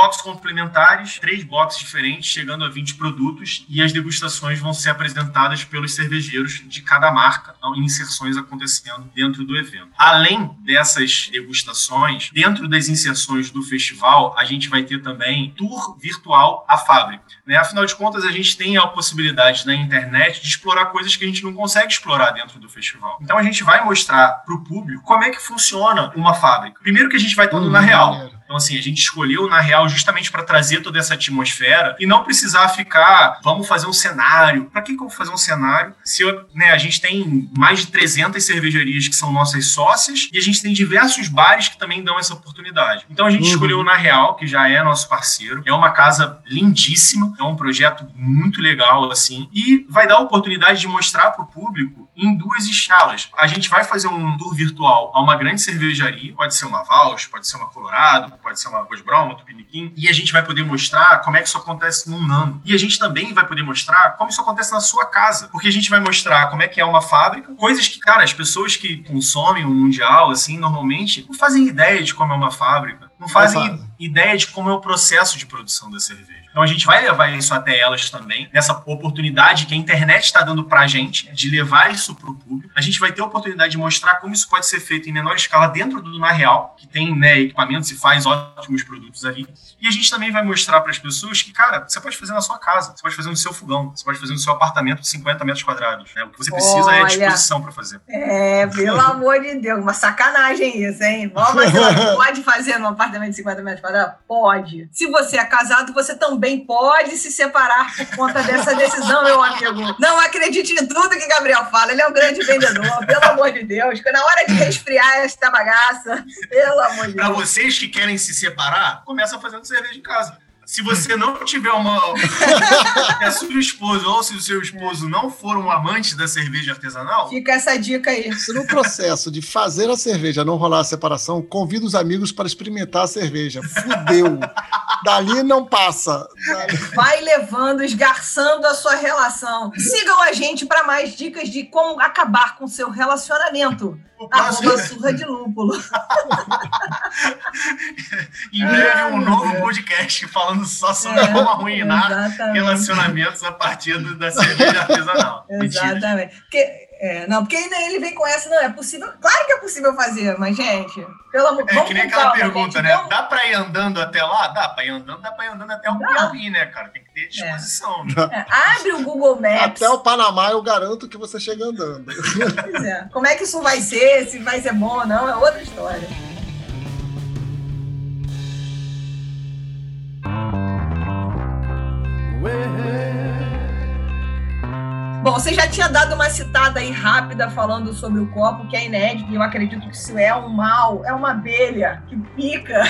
boxes complementares, três boxes diferentes, chegando a 20 produtos, e as degustações vão ser apresentadas pelos cervejeiros de cada marca, inserções acontecendo dentro do evento. Além dessas degustações, dentro das inserções do festival, a gente vai ter também tour virtual à fábrica. Né? Afinal de contas, a gente tem a possibilidade na internet de explorar coisas que a gente não consegue explorar dentro do festival. Então a gente vai mostrar para o público como é que funciona uma fábrica. Primeiro que a gente vai hum, na real. Então, assim, a gente escolheu, na real, justamente para trazer toda essa atmosfera e não precisar ficar, vamos fazer um cenário. Para que, que eu vou fazer um cenário se eu, né, a gente tem mais de 300 cervejarias que são nossas sócias e a gente tem diversos bares que também dão essa oportunidade. Então, a gente uhum. escolheu na real, que já é nosso parceiro. É uma casa lindíssima, é um projeto muito legal, assim, e vai dar a oportunidade de mostrar para o público em duas escalas. A gente vai fazer um tour virtual a uma grande cervejaria, pode ser uma Vals, pode ser uma Colorado, pode ser uma Brown, uma Tupiniquim, e a gente vai poder mostrar como é que isso acontece num nano. E a gente também vai poder mostrar como isso acontece na sua casa, porque a gente vai mostrar como é que é uma fábrica, coisas que, cara, as pessoas que consomem o mundial, assim, normalmente, não fazem ideia de como é uma fábrica, não fazem ideia de como é o processo de produção da cerveja. Então a gente vai levar isso até elas também, nessa oportunidade que a internet está dando para a gente de levar isso para o público. A gente vai ter a oportunidade de mostrar como isso pode ser feito em menor escala dentro do Na Real, que tem né, equipamentos e faz ótimos produtos ali. E a gente também vai mostrar para as pessoas que, cara, você pode fazer na sua casa, você pode fazer no seu fogão, você pode fazer no seu apartamento de 50 metros quadrados. Né? O que você precisa Olha, é a disposição para fazer. É, pelo [LAUGHS] amor de Deus, uma sacanagem isso, hein? Vamos, [LAUGHS] pode fazer num apartamento de 50 metros quadrados? Pode. Se você é casado, você também pode se separar por conta dessa decisão, meu amigo. Não acredite em tudo que Gabriel fala, ele é um grande vendedor, pelo amor de Deus. Na hora de resfriar esta bagaça, pelo amor de Deus. Para vocês que querem se separar, começa fazendo cerveja em casa. Se você não tiver uma. [LAUGHS] se a sua esposa ou se o seu esposo não for um amante da cerveja artesanal. Fica essa dica aí. Se no processo de fazer a cerveja não rolar a separação, convida os amigos para experimentar a cerveja. Fudeu. Dali não passa. Dali... Vai levando, esgarçando a sua relação. Sigam a gente para mais dicas de como acabar com seu relacionamento. Arroba surra de lúpulo. [LAUGHS] em breve, um novo podcast falando só sobre é, como arruinar exatamente. relacionamentos a partir da cerveja artesanal. Exatamente. Porque é, não, porque ainda ele vem com essa, não, é possível. Claro que é possível fazer, mas, gente, pelo amor É que nem aquela calma, pergunta, gente, né? Vamos... Dá pra ir andando até lá? Dá pra ir andando, dá pra ir andando até o Piauí, né, cara? Tem que ter disposição. É. Né? É, abre o Google Maps. Até o Panamá eu garanto que você chega andando. Pois é. Como é que isso vai ser? Se vai ser bom ou não, é outra história. Bom, você já tinha dado uma citada aí rápida falando sobre o copo, que é inédito, e eu acredito que isso é um mal, é uma abelha que pica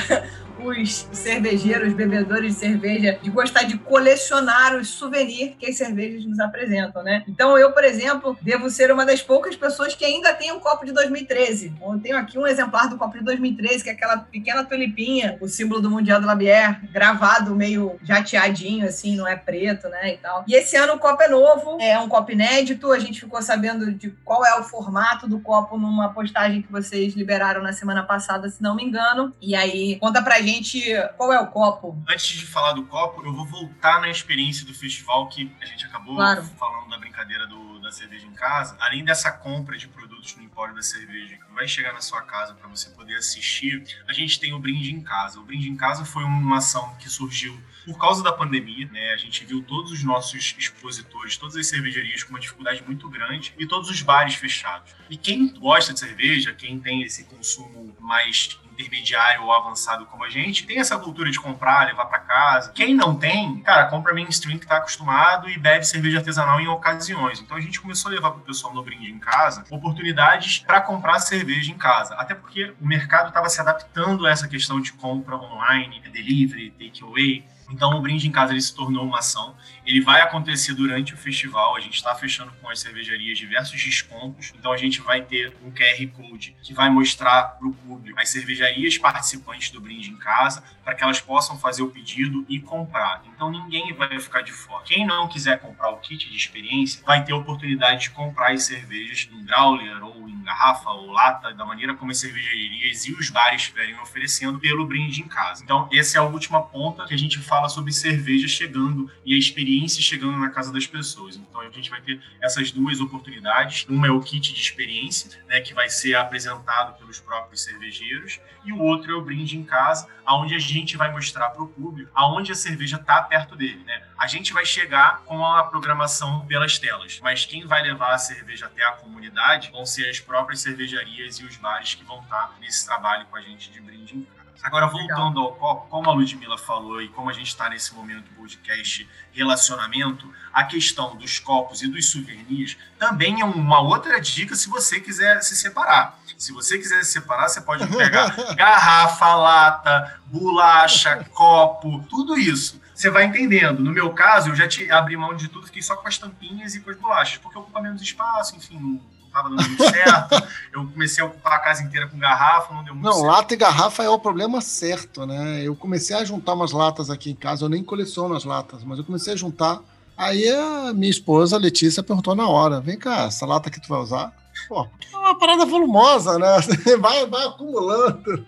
os cervejeiros, bebedores de cerveja, de gostar de colecionar os souvenirs que as cervejas nos apresentam, né? Então, eu, por exemplo, devo ser uma das poucas pessoas que ainda tem um copo de 2013. Eu tenho aqui um exemplar do copo de 2013, que é aquela pequena tulipinha, o símbolo do Mundial do Labier, gravado meio jateadinho, assim, não é preto, né, e tal. E esse ano o copo é novo, é um copo inédito, a gente ficou sabendo de qual é o formato do copo numa postagem que vocês liberaram na semana passada, se não me engano. E aí, conta pra gente gente qual é o copo. Antes de falar do copo, eu vou voltar na experiência do festival que a gente acabou claro. falando da brincadeira do, da cerveja em casa. Além dessa compra de produtos no Empório da Cerveja que vai chegar na sua casa para você poder assistir, a gente tem o Brinde em Casa. O Brinde em Casa foi uma ação que surgiu por causa da pandemia, né? A gente viu todos os nossos expositores, todas as cervejarias com uma dificuldade muito grande e todos os bares fechados. E quem gosta de cerveja, quem tem esse consumo mais intermediário ou avançado como a gente, tem essa cultura de comprar, levar para casa. Quem não tem, cara, compra mainstream que tá acostumado e bebe cerveja artesanal em ocasiões. Então a gente começou a levar pro pessoal no brinde em casa oportunidades para comprar cerveja em casa. Até porque o mercado estava se adaptando a essa questão de compra online, delivery, takeaway. Então o Brinde em Casa ele se tornou uma ação. Ele vai acontecer durante o festival. A gente está fechando com as cervejarias diversos descontos. Então a gente vai ter um QR Code que vai mostrar para o público as cervejarias participantes do Brinde em Casa para que elas possam fazer o pedido e comprar. Então ninguém vai ficar de fora. Quem não quiser comprar o kit de experiência vai ter a oportunidade de comprar as cervejas em growler ou em garrafa ou lata, da maneira como as cervejarias e os bares estiverem oferecendo pelo Brinde em Casa. Então essa é a última ponta que a gente fala sobre cerveja chegando e a experiência chegando na casa das pessoas. Então a gente vai ter essas duas oportunidades. Uma é o kit de experiência, né, que vai ser apresentado pelos próprios cervejeiros, e o outro é o brinde em casa, aonde a gente vai mostrar para o público aonde a cerveja está perto dele. Né? A gente vai chegar com a programação pelas telas, mas quem vai levar a cerveja até a comunidade vão ser as próprias cervejarias e os bares que vão estar nesse trabalho com a gente de brinde em casa. Agora, voltando ao copo, como a Ludmilla falou e como a gente está nesse momento podcast relacionamento, a questão dos copos e dos souvenirs também é uma outra dica se você quiser se separar. Se você quiser se separar, você pode pegar [LAUGHS] garrafa, lata, bolacha, copo, tudo isso. Você vai entendendo. No meu caso, eu já te abri mão de tudo, fiquei só com as tampinhas e com as bolachas, porque ocupa menos espaço, enfim, estava dando muito certo. [LAUGHS] eu comecei a ocupar a casa inteira com garrafa, não deu muito Não, certo. lata e garrafa é o problema certo, né? Eu comecei a juntar umas latas aqui em casa, eu nem coleciono as latas, mas eu comecei a juntar. Aí a minha esposa, a Letícia, perguntou na hora: vem cá, essa lata que tu vai usar? Pô, é uma parada volumosa, né? [LAUGHS] Vai, vai acumulando.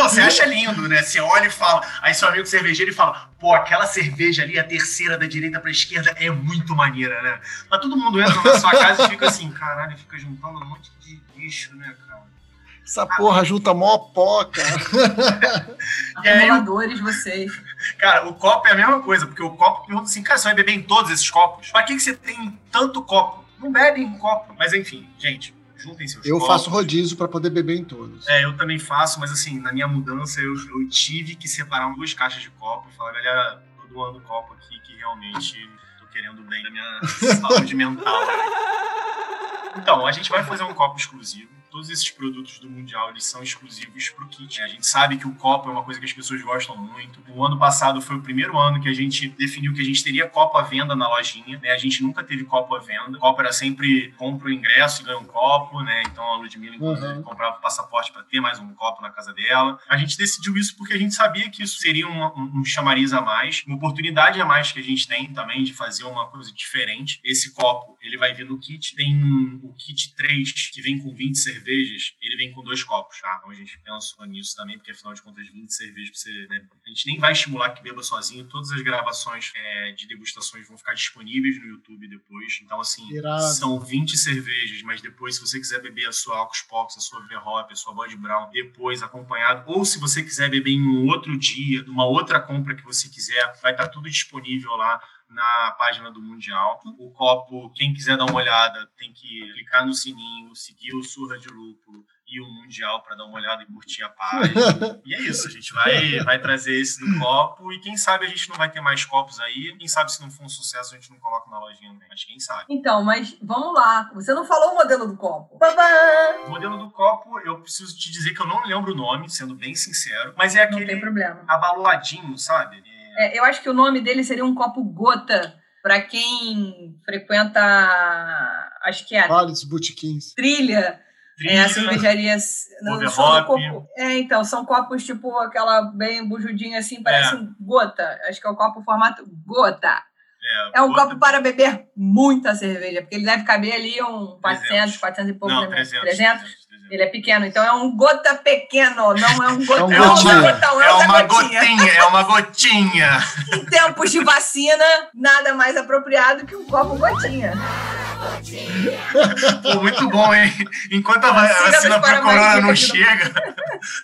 Não, você acha lindo, né? Você olha e fala, aí seu amigo cervejeiro e fala, pô, aquela cerveja ali, a terceira da direita pra esquerda, é muito maneira, né? Mas todo mundo entra na sua casa e fica assim, caralho, fica juntando um monte de lixo, né, cara? Essa porra junta mó pó, cara. [LAUGHS] Aí, Acumuladores, vocês. cara, o copo é a mesma coisa, porque o copo pergunta assim, cara, você vai beber em todos esses copos? Pra que, que você tem tanto copo? Não bebe em copo. Mas enfim, gente, juntem seus Eu copos. faço rodízio para poder beber em todos. É, eu também faço, mas assim, na minha mudança eu, eu tive que separar duas caixas de copo e falar, galera, tô doando copo aqui que realmente tô querendo bem da minha [LAUGHS] saúde mental. né? Então, a gente vai fazer um copo exclusivo. Todos esses produtos do Mundial, eles são exclusivos pro kit. A gente sabe que o copo é uma coisa que as pessoas gostam muito. O ano passado foi o primeiro ano que a gente definiu que a gente teria copo à venda na lojinha, né? A gente nunca teve copo à venda. O copo era sempre compra o ingresso e ganha um copo, né? Então a Ludmilla, Uhum. comprava o passaporte para ter mais um copo na casa dela. A gente decidiu isso porque a gente sabia que isso seria uma- um, um chamariz a mais, uma oportunidade a mais que a gente tem também de fazer uma coisa diferente. Esse copo, ele vai vir no kit. Tem o kit 3, que vem com 20 cervejas, ele vem com dois copos, tá? Então a gente pensou nisso também, porque afinal de contas, 20 cervejas pra você. Né? A gente nem vai estimular que beba sozinho. Todas as gravações é, de degustações vão ficar disponíveis no YouTube depois. Então, assim, Irado. são 20 cervejas, mas depois, se você quiser beber a sua Alcos Pox, a sua Verhop, a sua Bud Brown, depois acompanhado, ou se você quiser beber em um outro dia, numa outra compra que você quiser, vai estar tudo disponível lá na página do Mundial. O copo, quem quiser dar uma olhada, tem que clicar no sininho, seguir o Surra de Lúpulo e o Mundial para dar uma olhada e curtir a página. [LAUGHS] e é isso, a gente vai, vai trazer esse do copo e quem sabe a gente não vai ter mais copos aí. Quem sabe se não for um sucesso a gente não coloca na lojinha, né? mas quem sabe. Então, mas vamos lá. Você não falou o modelo do copo. Babá! O modelo do copo, eu preciso te dizer que eu não lembro o nome, sendo bem sincero, mas é Não tem aquele problema. sabe? É, É, eu acho que o nome dele seria um copo gota para quem frequenta, acho que é a Vários botiquins. trilha, trilha, é, a cervejaria. copo. É, então, são copos tipo aquela bem bujudinha assim, parece É. um gota. Acho que é o copo formato gota. É, É um outra- copo para beber muita cerveja, porque ele deve caber ali um 400, 300. 400 e pouco. Não, né? 300. 300? 300. Ele é pequeno, então é um gota pequeno, não é um gotão. um não é gotinha. um gotão, É é uma gotinha. gotinha, é uma gotinha. [LAUGHS] Em tempos de vacina, nada mais apropriado que um copo gotinha. Pô, muito bom, hein? Enquanto a vacina pra corona não chega,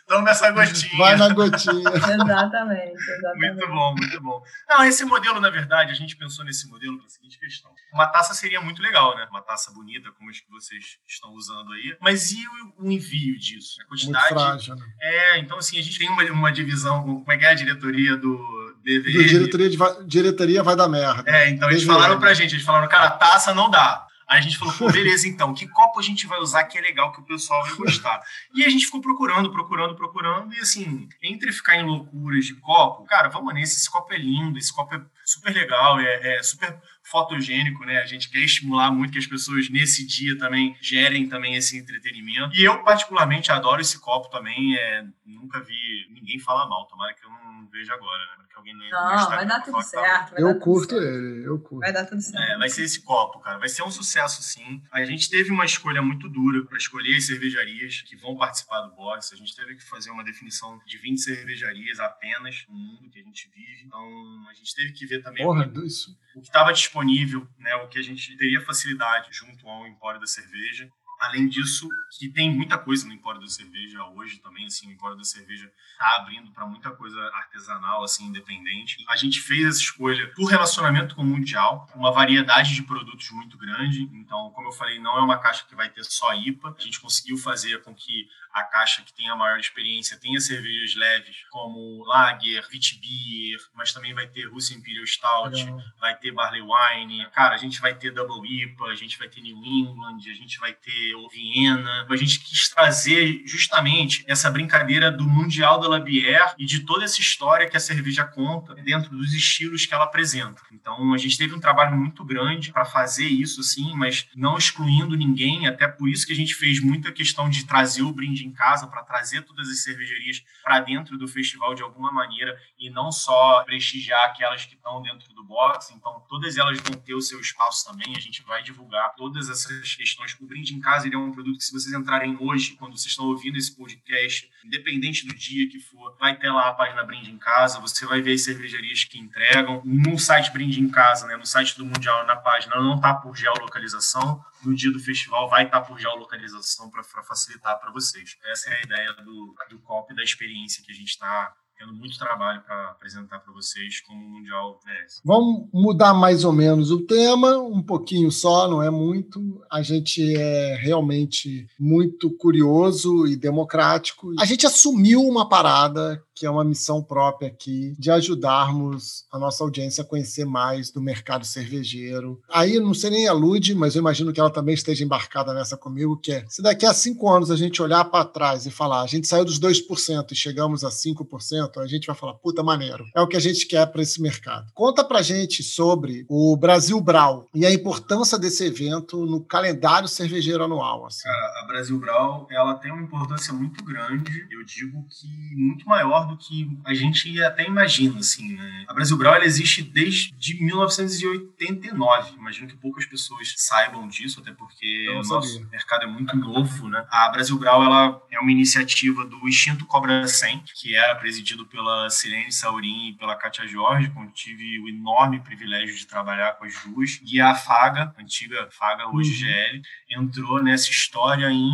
toma essa gotinha. Vai na gotinha. Exatamente, exatamente. Muito bom, muito bom. Não, esse modelo, na verdade, a gente pensou nesse modelo para a seguinte questão. Uma taça seria muito legal, né? Uma taça bonita, como as que vocês estão usando aí. Mas e o, envio disso? A Muito quantidade. frágil, né? É, então assim, a gente tem uma, uma divisão, como é que é a diretoria do Do diretoria, de diretoria vai dar merda. É, então eles falaram pra gente, eles falaram, cara, taça não dá. Aí a gente falou, pô, [LAUGHS] beleza, então, que copo a gente vai usar que é legal, que o pessoal vai gostar? E a gente ficou procurando, procurando, procurando, e assim, entre ficar em loucuras de copo, cara, vamos nesse, esse copo é lindo, esse copo é super legal, é, é super fotogênico, né? A gente quer estimular muito que as pessoas nesse dia também gerem também esse entretenimento. E eu particularmente adoro esse copo também, é, nunca vi ninguém falar mal, tomara que eu não veja agora, né? Que alguém não, não vai dar tudo tá certo. Vai eu curto certo. ele, eu curto. Vai dar tudo certo. É, vai ser esse copo, cara. Vai ser um sucesso, sim. A gente teve uma escolha muito dura para escolher as cervejarias que vão participar do box. A gente teve que fazer uma definição de 20 cervejarias apenas no mundo que a gente vive. Então, a gente teve que ver também Porra, o, isso. o que estava disponível, né? O que a gente teria facilidade junto ao Empório da Cerveja. Além disso, que tem muita coisa no Empório da Cerveja hoje também, assim, o Empório da Cerveja está abrindo para muita coisa artesanal, assim, independente. A gente fez essa escolha por relacionamento com o Mundial, uma variedade de produtos muito grande. Então, como eu falei, não é uma caixa que vai ter só IPA. A gente conseguiu fazer com que a caixa que tem a maior experiência tenha cervejas leves, como Lager, Witbier, mas também vai ter Russian Imperial Stout, Legal. vai ter Barley Wine. Cara, a gente vai ter Double IPA, a gente vai ter New England, a gente vai ter Viena. A gente quis trazer justamente essa brincadeira do Mundial da Labière e de toda essa história que a cerveja conta dentro dos estilos que ela apresenta. Então, a gente teve um trabalho muito grande para fazer isso, sim, mas não excluindo ninguém, até por isso que a gente fez muita questão de trazer o brinde em casa para trazer todas as cervejarias para dentro do festival de alguma maneira e não só prestigiar aquelas que estão dentro do box. Então, todas elas vão ter o seu espaço também. A gente vai divulgar todas essas questões. O brinde em casa é um produto que, se vocês entrarem hoje, quando vocês estão ouvindo esse podcast, independente do dia que for, vai ter lá a página Brinde em Casa. Você vai ver as cervejarias que entregam. No site Brinde em Casa, né, no site do Mundial, na página, não está por geolocalização no dia do festival vai estar por geolocalização para facilitar para vocês. Essa é a ideia do, do COP da experiência que a gente está tendo muito trabalho para apresentar para vocês como o Mundial merece. Vamos mudar mais ou menos o tema, um pouquinho só, não é muito. A gente é realmente muito curioso e democrático. A gente assumiu uma parada que é uma missão própria aqui de ajudarmos a nossa audiência a conhecer mais do mercado cervejeiro. Aí não sei nem a Lud, mas eu imagino que ela também esteja embarcada nessa comigo, que é se daqui a cinco anos a gente olhar para trás e falar, a gente saiu dos 2% e chegamos a 5%, a gente vai falar, puta maneiro. É o que a gente quer para esse mercado. Conta pra gente sobre o Brasil Brau e a importância desse evento no calendário cervejeiro anual. Assim. Cara, a Brasil Brau, ela tem uma importância muito grande, eu digo que muito maior do que a gente até imagina, assim, né? A Brasil Brau, existe desde 1989. Imagino que poucas pessoas saibam disso, até porque o nosso mercado é muito novo, né? A Brasil Brau, ela é uma iniciativa do Instinto Cobra 100, que era presidido pela Sirene Saurim e pela Kátia Jorge, com tive o enorme privilégio de trabalhar com as duas. E a Faga, antiga Faga, hoje uhum. GL, entrou nessa história em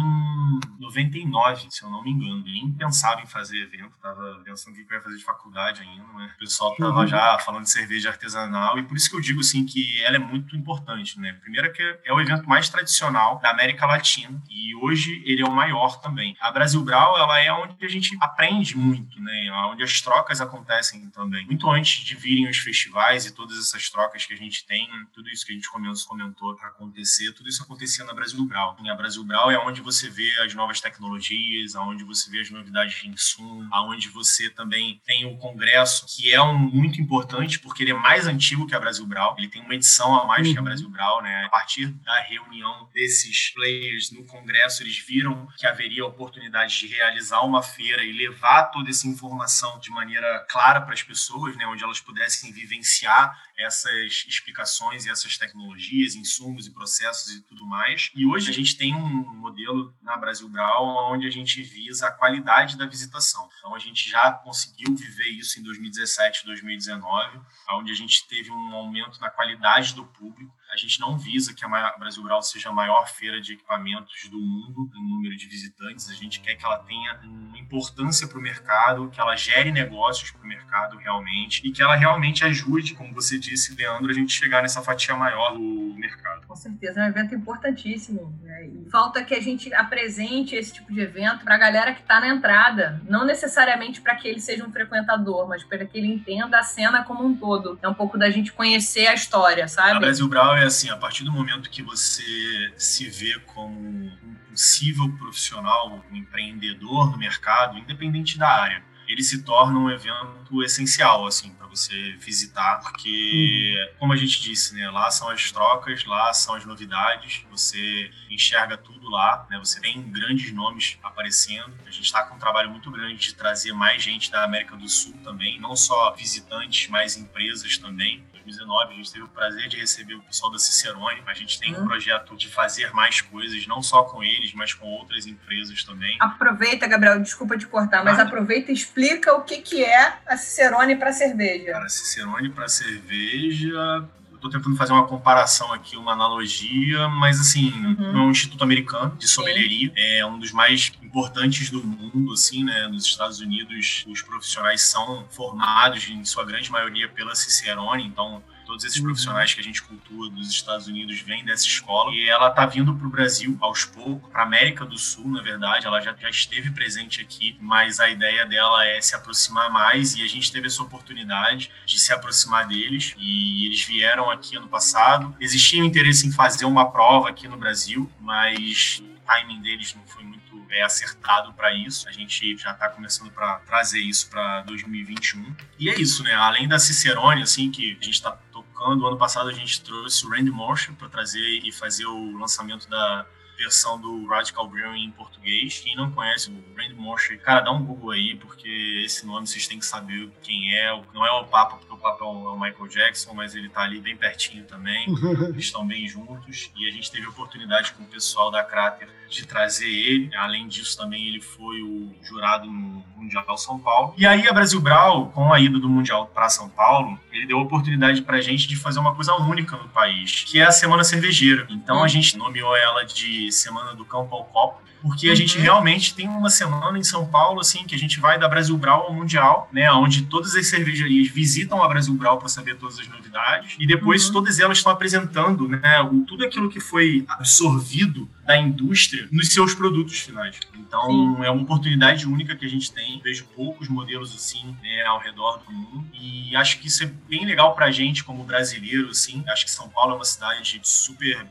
99, se eu não me engano. Nem pensava em fazer evento, tava pensando o que ia fazer de faculdade ainda, né? O pessoal tava uhum. já falando de cerveja artesanal e por isso que eu digo assim que ela é muito importante, né? Primeiro que é o evento mais tradicional da América Latina e hoje ele é o maior também. A Brasil Brau, ela é onde a gente aprende muito, né? Onde as trocas acontecem também. Muito antes de virem os festivais e todas essas trocas que a gente tem, tudo isso que a gente comentou para acontecer, tudo isso acontecia na Brasil Brau. E a Brasil Brau é onde você vê as novas tecnologias, aonde você vê as novidades de insumo, aonde você você também tem o Congresso, que é um muito importante, porque ele é mais antigo que a Brasil Brau, ele tem uma edição a mais uhum. que a uhum. Brasil Brau, né? A partir da reunião desses players no Congresso, eles viram que haveria oportunidade de realizar uma feira e levar toda essa informação de maneira clara para as pessoas, né? Onde elas pudessem vivenciar essas explicações e essas tecnologias, insumos e processos e tudo mais. E hoje a gente tem um modelo na Brasil Brau onde a gente visa a qualidade da visitação. Então a gente já conseguiu viver isso em 2017, 2019, onde a gente teve um aumento na qualidade do público a gente não visa que a Brasil Rural seja a maior feira de equipamentos do mundo em número de visitantes. A gente quer que ela tenha uma importância para o mercado, que ela gere negócios para o mercado realmente e que ela realmente ajude, como você disse, Leandro, a gente chegar nessa fatia maior do mercado. Com certeza, é um evento importantíssimo. Né? Falta que a gente apresente esse tipo de evento para a galera que está na entrada, não necessariamente para que ele seja um frequentador, mas para que ele entenda a cena como um todo. É um pouco da gente conhecer a história, sabe? A Brasil Brau é assim, a partir do momento que você se vê como um possível profissional, um empreendedor no mercado, independente da área, ele se torna um evento essencial, assim, para você visitar, porque, uhum. como a gente disse, né, lá são as trocas, lá são as novidades, você enxerga tudo lá, né, você tem grandes nomes aparecendo, a gente está com um trabalho muito grande de trazer mais gente da América do Sul também, não só visitantes, mas empresas também, 2019, a gente teve o prazer de receber o pessoal da Cicerone. A gente tem um hum. projeto de fazer mais coisas, não só com eles, mas com outras empresas também. Aproveita, Gabriel, desculpa te cortar, mas aproveita e explica o que, que é a Cicerone para cerveja. Cara, Cicerone para cerveja Estou tentando fazer uma comparação aqui, uma analogia, mas assim, uhum. é um instituto americano de sommelieria, Sim. é um dos mais importantes do mundo, assim, né? Nos Estados Unidos, os profissionais são formados, em sua grande maioria, pela Cicerone, então Todos esses uhum. profissionais que a gente cultua dos Estados Unidos vêm dessa escola e ela está vindo para o Brasil aos poucos, para América do Sul, na verdade. Ela já, já esteve presente aqui, mas a ideia dela é se aproximar mais e a gente teve essa oportunidade de se aproximar deles e eles vieram aqui ano passado. Existia um interesse em fazer uma prova aqui no Brasil, mas o timing deles não foi muito é acertado para isso. A gente já está começando para trazer isso para 2021. E é isso, né? Além da Cicerone, assim, que a gente está tocando, ano passado a gente trouxe o Randy Motion para trazer e fazer o lançamento da versão do Radical Brewing em português. Quem não conhece o Randy Mosher, cara, dá um Google aí, porque esse nome vocês têm que saber quem é. Não é o Papa, porque o Papa é o Michael Jackson, mas ele tá ali bem pertinho também. Eles estão bem juntos. E a gente teve a oportunidade com o pessoal da Cráter de trazer ele. Além disso, também ele foi o jurado no Mundial São Paulo. E aí a Brasil Brau, com a ida do Mundial para São Paulo, ele deu a oportunidade pra gente de fazer uma coisa única no país, que é a Semana Cervejeira. Então a gente nomeou ela de Semana do Campo ao Copo, porque a gente uhum. realmente tem uma semana em São Paulo, assim, que a gente vai da Brasil Brau ao Mundial, né, onde todas as cervejarias visitam a Brasil Brau para saber todas as novidades, e depois uhum. todas elas estão apresentando, né, o, tudo aquilo que foi absorvido da indústria nos seus produtos finais. Então, Sim. é uma oportunidade única que a gente tem. Vejo poucos modelos assim né, ao redor do mundo e acho que isso é bem legal para a gente como brasileiro, assim. Acho que São Paulo é uma cidade super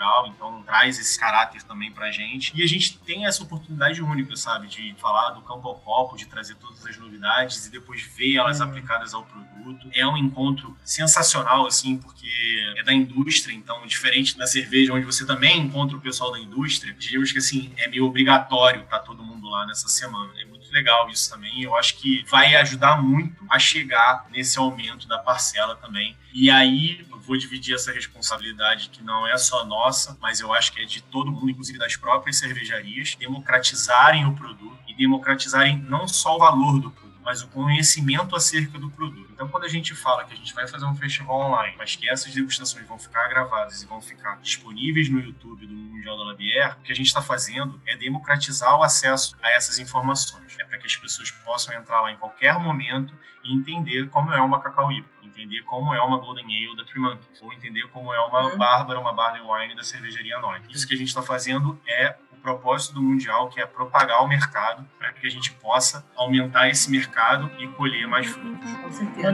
cultural, então traz esse caráter também pra gente. E a gente tem essa oportunidade única, sabe, de falar do campo ao copo, de trazer todas as novidades e depois ver elas uhum. aplicadas ao produto. É um encontro sensacional, assim, porque é da indústria, então, diferente da cerveja, onde você também encontra o pessoal da indústria, diríamos que, assim, é meio obrigatório estar tá todo mundo lá nessa semana. É muito legal isso também. Eu acho que vai ajudar muito a chegar nesse aumento da parcela também. E aí vou dividir essa responsabilidade que não é só nossa, mas eu acho que é de todo mundo, inclusive das próprias cervejarias, democratizarem o produto e democratizarem não só o valor do produto, mas o conhecimento acerca do produto. Então, quando a gente fala que a gente vai fazer um festival online, mas que essas degustações vão ficar gravadas e vão ficar disponíveis no YouTube do Mundial da Labier, o que a gente está fazendo é democratizar o acesso a essas informações. É para que as pessoas possam entrar lá em qualquer momento e entender como é uma cacau IPA entender como é uma Golden Ale da Three Monkeys, ou entender como é uma uhum. Bárbara, uma Barley Wine da cervejaria Noite. Isso que a gente está fazendo é o propósito do Mundial, que é propagar o mercado, para que a gente possa aumentar esse mercado e colher mais frutos. Com certeza.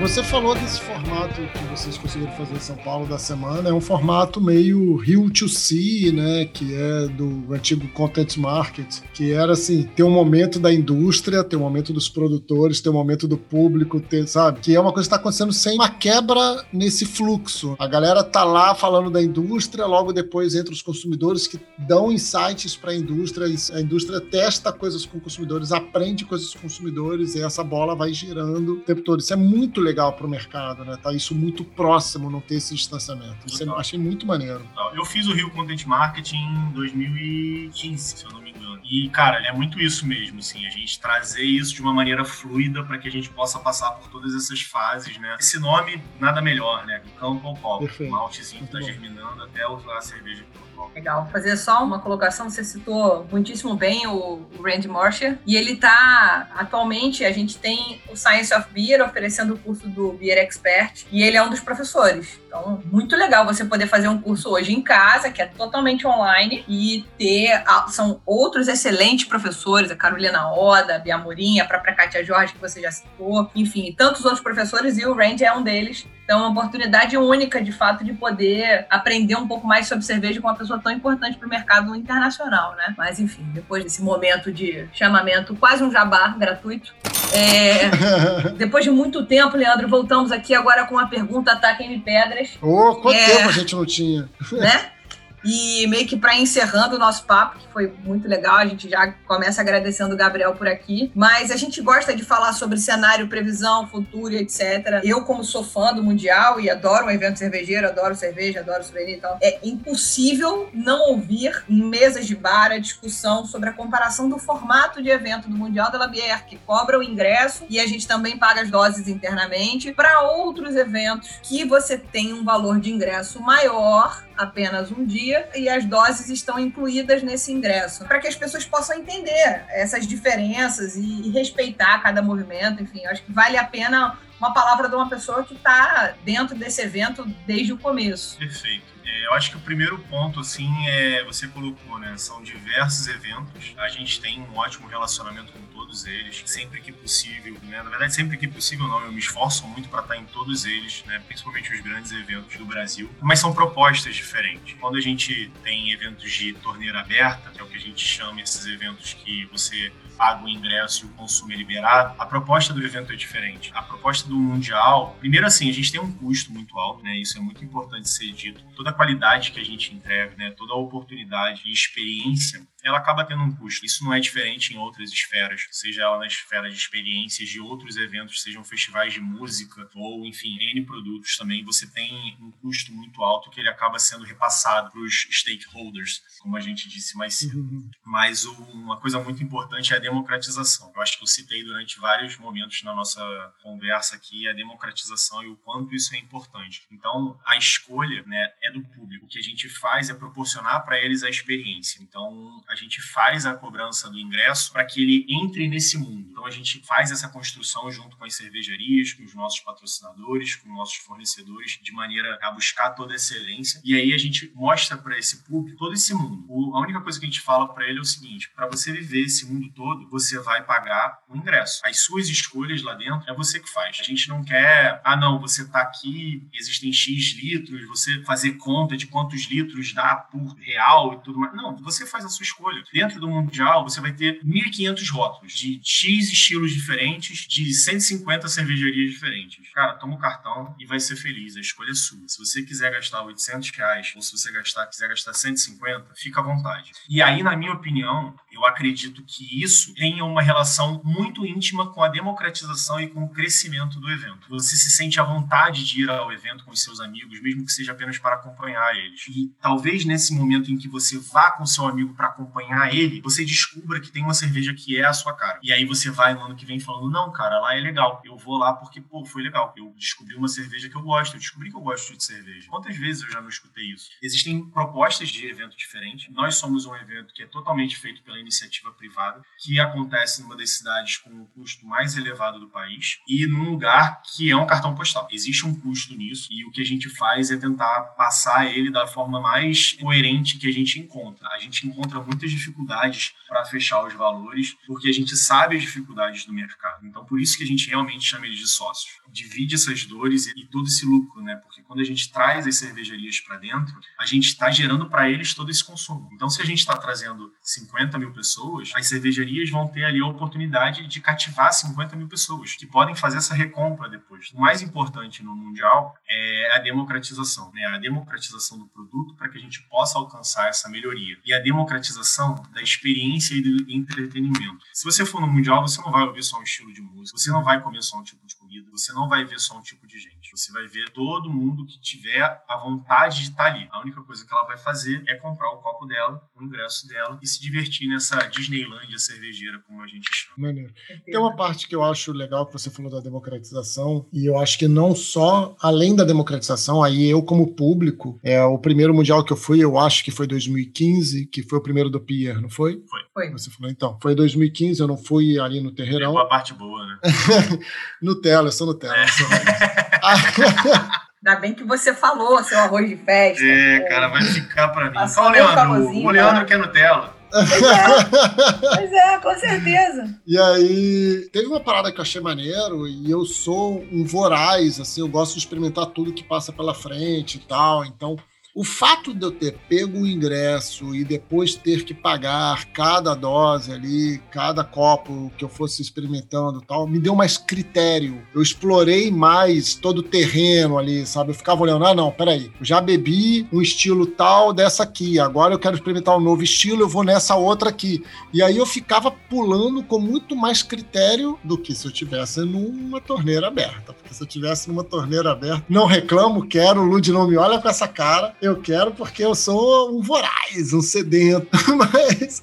Você falou desse formato que vocês conseguiram fazer em São Paulo da semana, é um formato meio Rio to See, né? Que é do antigo Content Market, que era assim, ter um momento da indústria, ter um momento dos produtores, ter um momento do público, ter, sabe? Que é uma coisa que está acontecendo sem uma quebra nesse fluxo. A galera tá lá falando da indústria, logo depois entra os consumidores que dão insights para a indústria, a indústria testa coisas com consumidores, aprende coisas com consumidores e essa bola vai girando o tempo todo. Isso é muito legal para o mercado, né? Tá isso muito próximo, não ter esse distanciamento. Isso eu achei muito maneiro. Eu fiz o Rio Content Marketing em 2015, se eu não. Falando. E, cara, é muito isso mesmo, assim, a gente trazer isso de uma maneira fluida para que a gente possa passar por todas essas fases, né? Esse nome, nada melhor, né? Do campo ao copo. Perfeito. O maltezinho tá bom. germinando até usar a cerveja pelo copo. Legal. Vou fazer só uma colocação. Você citou muitíssimo bem o, Randy Morsher. E ele tá, atualmente, a gente tem o Science of Beer oferecendo o curso do Beer Expert. E ele é um dos professores. Então, muito legal você poder fazer um curso hoje em casa, que é totalmente online, e ter. São outros excelentes professores, a Carolina Oda, a Bia Amorim, a própria Kátia Jorge, que você já citou. Enfim, tantos outros professores, e o Randy é um deles. Então, é uma oportunidade única, de fato, de poder aprender um pouco mais sobre cerveja com uma pessoa tão importante para o mercado internacional, né? Mas, enfim, depois desse momento de chamamento, quase um jabá gratuito. é, [LAUGHS] depois de muito tempo, Leandro, voltamos aqui agora com uma pergunta Ataquem-me Pedras, Ô, quanto É. tempo a gente não tinha? né? [LAUGHS] E meio que para encerrando o nosso papo, que foi muito legal, a gente já começa agradecendo o Gabriel por aqui, mas a gente gosta de falar sobre cenário, previsão, futuro etc. Eu, como sou fã do Mundial e adoro um evento cervejeiro, adoro cerveja, adoro souvenir e tal, é impossível não ouvir em mesas de bar a discussão sobre a comparação do formato de evento do Mundial da Labier, que cobra o ingresso e a gente também paga as doses internamente, para outros eventos que você tem um valor de ingresso maior apenas um dia e as doses estão incluídas nesse ingresso, para que as pessoas possam entender essas diferenças e, e respeitar cada movimento. Enfim, acho que vale a pena uma palavra de uma pessoa que está dentro desse evento desde o começo. Perfeito. É, eu acho que o primeiro ponto, assim, é você colocou, né? São diversos eventos. A gente tem um ótimo relacionamento com todos eles, sempre que possível, né? Na verdade, sempre que possível, não. Eu me esforço muito para estar em todos eles, né? Principalmente os grandes eventos do Brasil. Mas são propostas diferentes. Quando a gente tem eventos de torneira aberta, que é o que a gente chama esses eventos que você paga o ingresso e o consumo é liberado, a proposta do evento é diferente. A proposta do Mundial, primeiro assim, a gente tem um custo muito alto, né? Isso é muito importante ser dito. Toda qualidade que a gente entrega, né? Toda a oportunidade e experiência, ela acaba tendo um custo. Isso não é diferente em outras esferas, seja ela na esfera de experiências de outros eventos, sejam festivais de música ou, enfim, N produtos também. Você tem um custo muito alto que ele acaba sendo repassado para os stakeholders, como a gente disse mais cedo. Uhum. Mas uma coisa muito importante é a democratização. Eu acho que eu citei durante vários momentos na nossa conversa aqui a democratização e o quanto isso é importante. Então, a escolha né, é do público. O que a gente faz é proporcionar para eles a experiência. Então, a gente faz a cobrança do ingresso para que ele entre nesse mundo. Então, a gente faz essa construção junto com as cervejarias, com os nossos patrocinadores, com os nossos fornecedores, de maneira a buscar toda a excelência. E aí a gente mostra para esse público todo esse mundo. O- a única coisa que a gente fala para ele é o seguinte: para você viver esse mundo todo, você vai pagar o ingresso. As suas escolhas lá dentro é você que faz. A gente não quer, ah, não, você tá aqui, existem X litros, você fazer conta de quantos litros dá por real e tudo mais. Não, você faz a sua escolha. Dentro do Mundial, você vai ter 1.500 rótulos de X estilos diferentes, de 150 cervejarias diferentes. Cara, toma o cartão e vai ser feliz. A escolha é sua. Se você quiser gastar 800 reais ou se você gastar, quiser gastar 150, fica à vontade. E aí, na minha opinião, eu acredito que isso tenha uma relação muito íntima com a democratização e com o crescimento do evento. Você se sente à vontade de ir ao evento com os seus amigos, mesmo que seja apenas para acompanhar eles. E talvez nesse momento em que você vá com seu amigo para acompanhar ele, você descubra que tem uma cerveja que é a sua cara. E aí você vai no ano que vem falando: não, cara, lá é legal. Eu vou lá porque, pô, foi legal. Eu descobri uma cerveja que eu gosto. Eu descobri que eu gosto de cerveja. Quantas vezes eu já não escutei isso? Existem propostas de evento diferentes. Nós somos um evento que é totalmente feito pela iniciativa privada, que acontece numa das cidades com o custo mais elevado do país e num lugar que é um cartão postal. Existe um custo nisso e o que a gente faz é tentar passar ele da forma mais coerente que a gente encontra. A gente encontra muitas dificuldades para fechar os valores porque a gente sabe as dificuldades do mercado. Então, por isso que a gente realmente chama eles de sócios. Divide essas dores e, todo esse lucro, né? Porque quando a gente traz as cervejarias para dentro, a gente está gerando para eles todo esse consumo. Então, se a gente está trazendo 50 mil pessoas, as cervejarias vão ter ali a oportunidade de cativar 50 mil pessoas, que podem fazer essa recompra depois. O mais importante no Mundial é a democratização, né? A democratização do produto para que a gente possa alcançar essa melhoria. E a democratização da experiência e do entretenimento. Se você for no Mundial, você não vai ouvir só um estilo de música, você não vai comer só um tipo de comida, você não vai ver só um tipo de gente. Você vai ver todo mundo que tiver a vontade de estar ali. A única coisa que ela vai fazer é comprar o copo dela, o ingresso dela e se divertir nessa Disneylândia cervejeira, como a gente chama. Maneiro. Tem uma parte que eu acho legal que você falou da democratização, e eu acho que não só, além da democratização, aí eu como público, é o primeiro mundial que eu fui, eu acho que foi 2015, que foi o primeiro do Pierre, não foi? Foi. Você falou, então. Foi 2015, eu não fui ali no Terreirão. Pegou a parte boa, né? [LAUGHS] Nutella, eu sou Nutella. eu sou. [LAUGHS] Ainda bem que você falou, seu arroz de festa. É, cara, vai ficar pra mim. Qual o Leandro? O Leandro né? quer Nutella. Pois é, pois é, com certeza. E aí, teve uma parada que eu achei maneiro, e eu sou um voraz, assim, eu gosto de experimentar tudo que passa pela frente e tal. Então, o fato de eu ter pego o ingresso e depois ter que pagar cada dose ali, cada copo que eu fosse experimentando tal, me deu mais critério. Eu explorei mais todo o terreno ali, sabe? Eu ficava olhando, ah, não, peraí, eu já bebi um estilo tal dessa aqui, agora eu quero experimentar um novo estilo, eu vou nessa outra aqui. E aí eu ficava pulando com muito mais critério do que se eu tivesse numa torneira aberta. Porque se eu tivesse numa torneira aberta, não reclamo, quero, o Lud não me olha com essa cara. Eu quero porque eu sou um voraz, um sedento. [LAUGHS] Mas.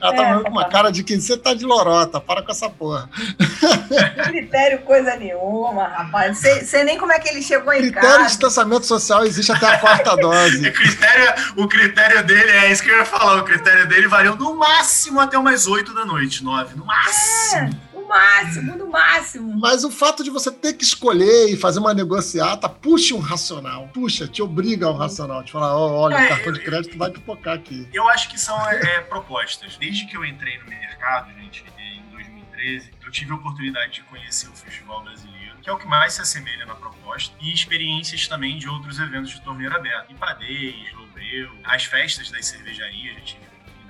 Ela tá É, olhando com uma cara de que você tá de lorota, para com essa porra. Critério coisa nenhuma, rapaz. Sei, sei nem como é que ele chegou em Critério de casa. distanciamento social existe até a quarta [LAUGHS] dose. critério, o critério dele, é isso que eu ia falar, o critério dele valeu no máximo até umas 8 da noite, 9, no máximo. No máximo, no máximo. Mas o fato de você ter que escolher e fazer uma negociata puxa um racional. Puxa, te obriga ao racional. Te falar, ó, olha, É, o cartão de eu- crédito vai pipocar aqui. Eu acho que são é, propostas. Desde que eu entrei no mercado, gente, em 2013, eu tive a oportunidade de conhecer o Festival Brasileiro, que é o que mais se assemelha na proposta, e experiências também de outros eventos de torneira aberta. Ipadez, Lobreu, as festas das cervejarias, eu tive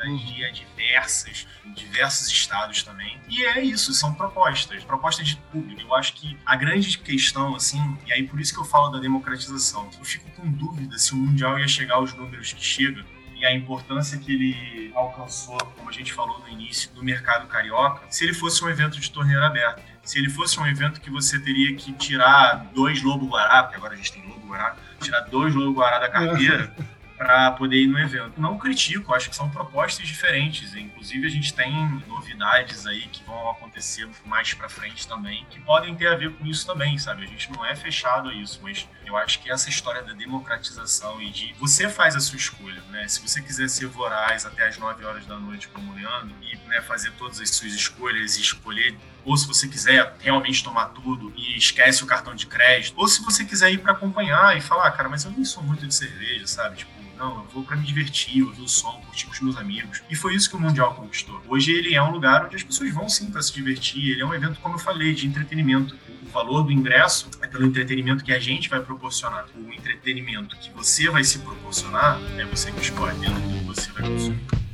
a diversas, diversos estados também. E é isso, são propostas, propostas de público. Eu acho que a grande questão, assim, e aí por isso que eu falo da democratização, eu fico com dúvida se o Mundial ia chegar aos números que chega, e a importância que ele alcançou, como a gente falou no início, no mercado carioca, se ele fosse um evento de torneira aberta. Se ele fosse um evento que você teria que tirar dois lobo guará, porque agora a gente tem lobo guará, tirar dois lobo guará da carteira [LAUGHS] para poder ir no evento. Não critico, acho que são propostas diferentes. Inclusive a gente tem novidades aí que vão acontecer mais para frente também, que podem ter a ver com isso também, sabe? A gente não é fechado a isso, mas eu acho que essa história da democratização e de você faz a sua escolha, né? Se você quiser ser voraz até as 9 horas da noite como Leandro e né, fazer todas as suas escolhas e escolher ou se você quiser realmente tomar tudo e esquece o cartão de crédito, ou se você quiser ir para acompanhar e falar, "Ah, cara, mas eu nem sou muito de cerveja, sabe? Tipo, não, eu vou para me divertir, ouvir o som, curtir com os meus amigos. E foi isso que o Mundial conquistou. Hoje ele é um lugar onde as pessoas vão sim para se divertir. Ele é um evento, como eu falei, de entretenimento. O valor do ingresso é pelo entretenimento que a gente vai proporcionar. O entretenimento que você vai se proporcionar é você que escolhe que você vai consumir.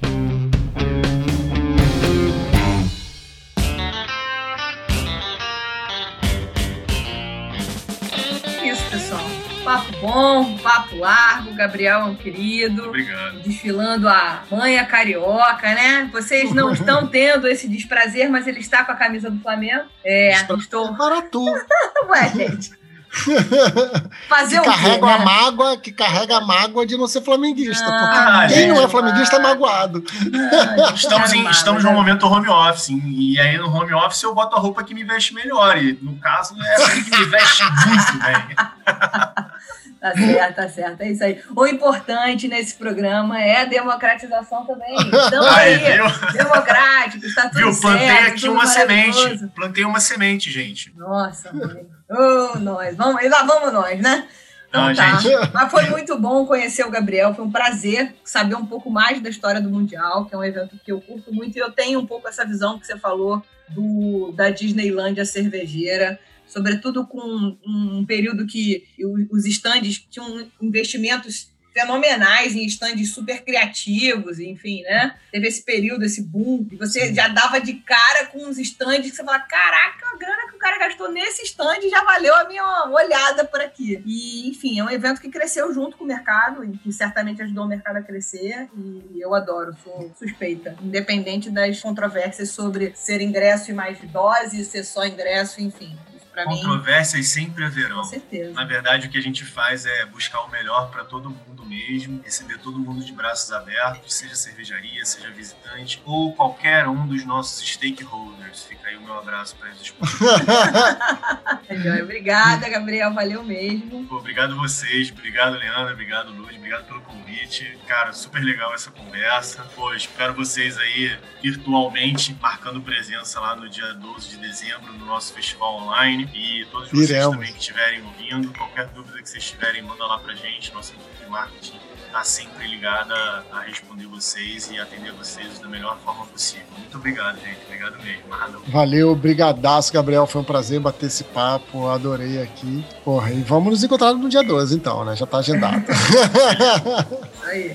Papo bom, papo largo. Gabriel é um querido. Obrigado. Desfilando a manha carioca, né? Vocês não [LAUGHS] estão tendo esse desprazer, mas ele está com a camisa do Flamengo. É, estou. Para tu. [LAUGHS] Ué, gente. [LAUGHS] Fazer que carrega né? a mágoa, que carrega a mágoa de não ser flamenguista. Ah, porque quem não é flamenguista é vai. magoado. Ah, [LAUGHS] Estamos, em, caramba, estamos num momento home office, e aí no home office eu boto a roupa que me veste melhor, e no caso é essa que me veste muito bem. [LAUGHS] Tá certo, tá certo. É isso aí. O importante nesse programa é a democratização também. Então Aí, democrático, está tudo Viu? Plantei certo. aqui uma semente. Plantei uma semente, gente. Nossa, mãe. Ô, nós. Vamos, lá vamos nós, né? Então Não, tá. gente. Mas foi muito bom conhecer o Gabriel. Foi um prazer saber um pouco mais da história do Mundial, que é um evento que eu curto muito. E eu tenho um pouco essa visão que você falou do, da Disneylândia cervejeira. Sobretudo com um período que os estandes tinham investimentos fenomenais em estandes super criativos, enfim, né? Teve esse período, esse boom, e você já dava de cara com uns estandes que você fala, caraca, a grana que o cara gastou nesse stand já valeu a minha olhada por aqui. E, enfim, é um evento que cresceu junto com o mercado e que certamente ajudou o mercado a crescer e eu adoro, sou suspeita, independente das controvérsias sobre ser ingresso e mais dose, ser só ingresso, enfim. Pra mim, Controvérsias sempre haverão. com certeza. Na verdade, o que a gente faz é buscar o melhor para todo mundo mesmo, receber todo mundo de braços abertos, seja cervejaria, seja visitante, ou qualquer um dos nossos stakeholders. Fica aí o meu abraço para eles. [LAUGHS] Joia. Obrigada, Gabriel. Valeu mesmo. Pô, Obrigado vocês, obrigado Leandro, obrigado Luz, obrigado pelo convite. Cara, super legal essa conversa. Pô, espero vocês aí virtualmente, marcando presença lá no dia 12 de dezembro no nosso festival online. E todos vocês Iremos. também que estiverem ouvindo, qualquer dúvida que vocês tiverem, manda lá pra gente. Nossa equipe de marketing tá sempre ligada a responder vocês e atender vocês da melhor forma possível. Muito obrigado, gente. Obrigado mesmo. Valeu, brigadaço, Gabriel. Foi um prazer bater esse papo. Adorei aqui. Porra, e vamos nos encontrar no dia 12, então, né? Já tá agendado. [LAUGHS] [LAUGHS] Aí.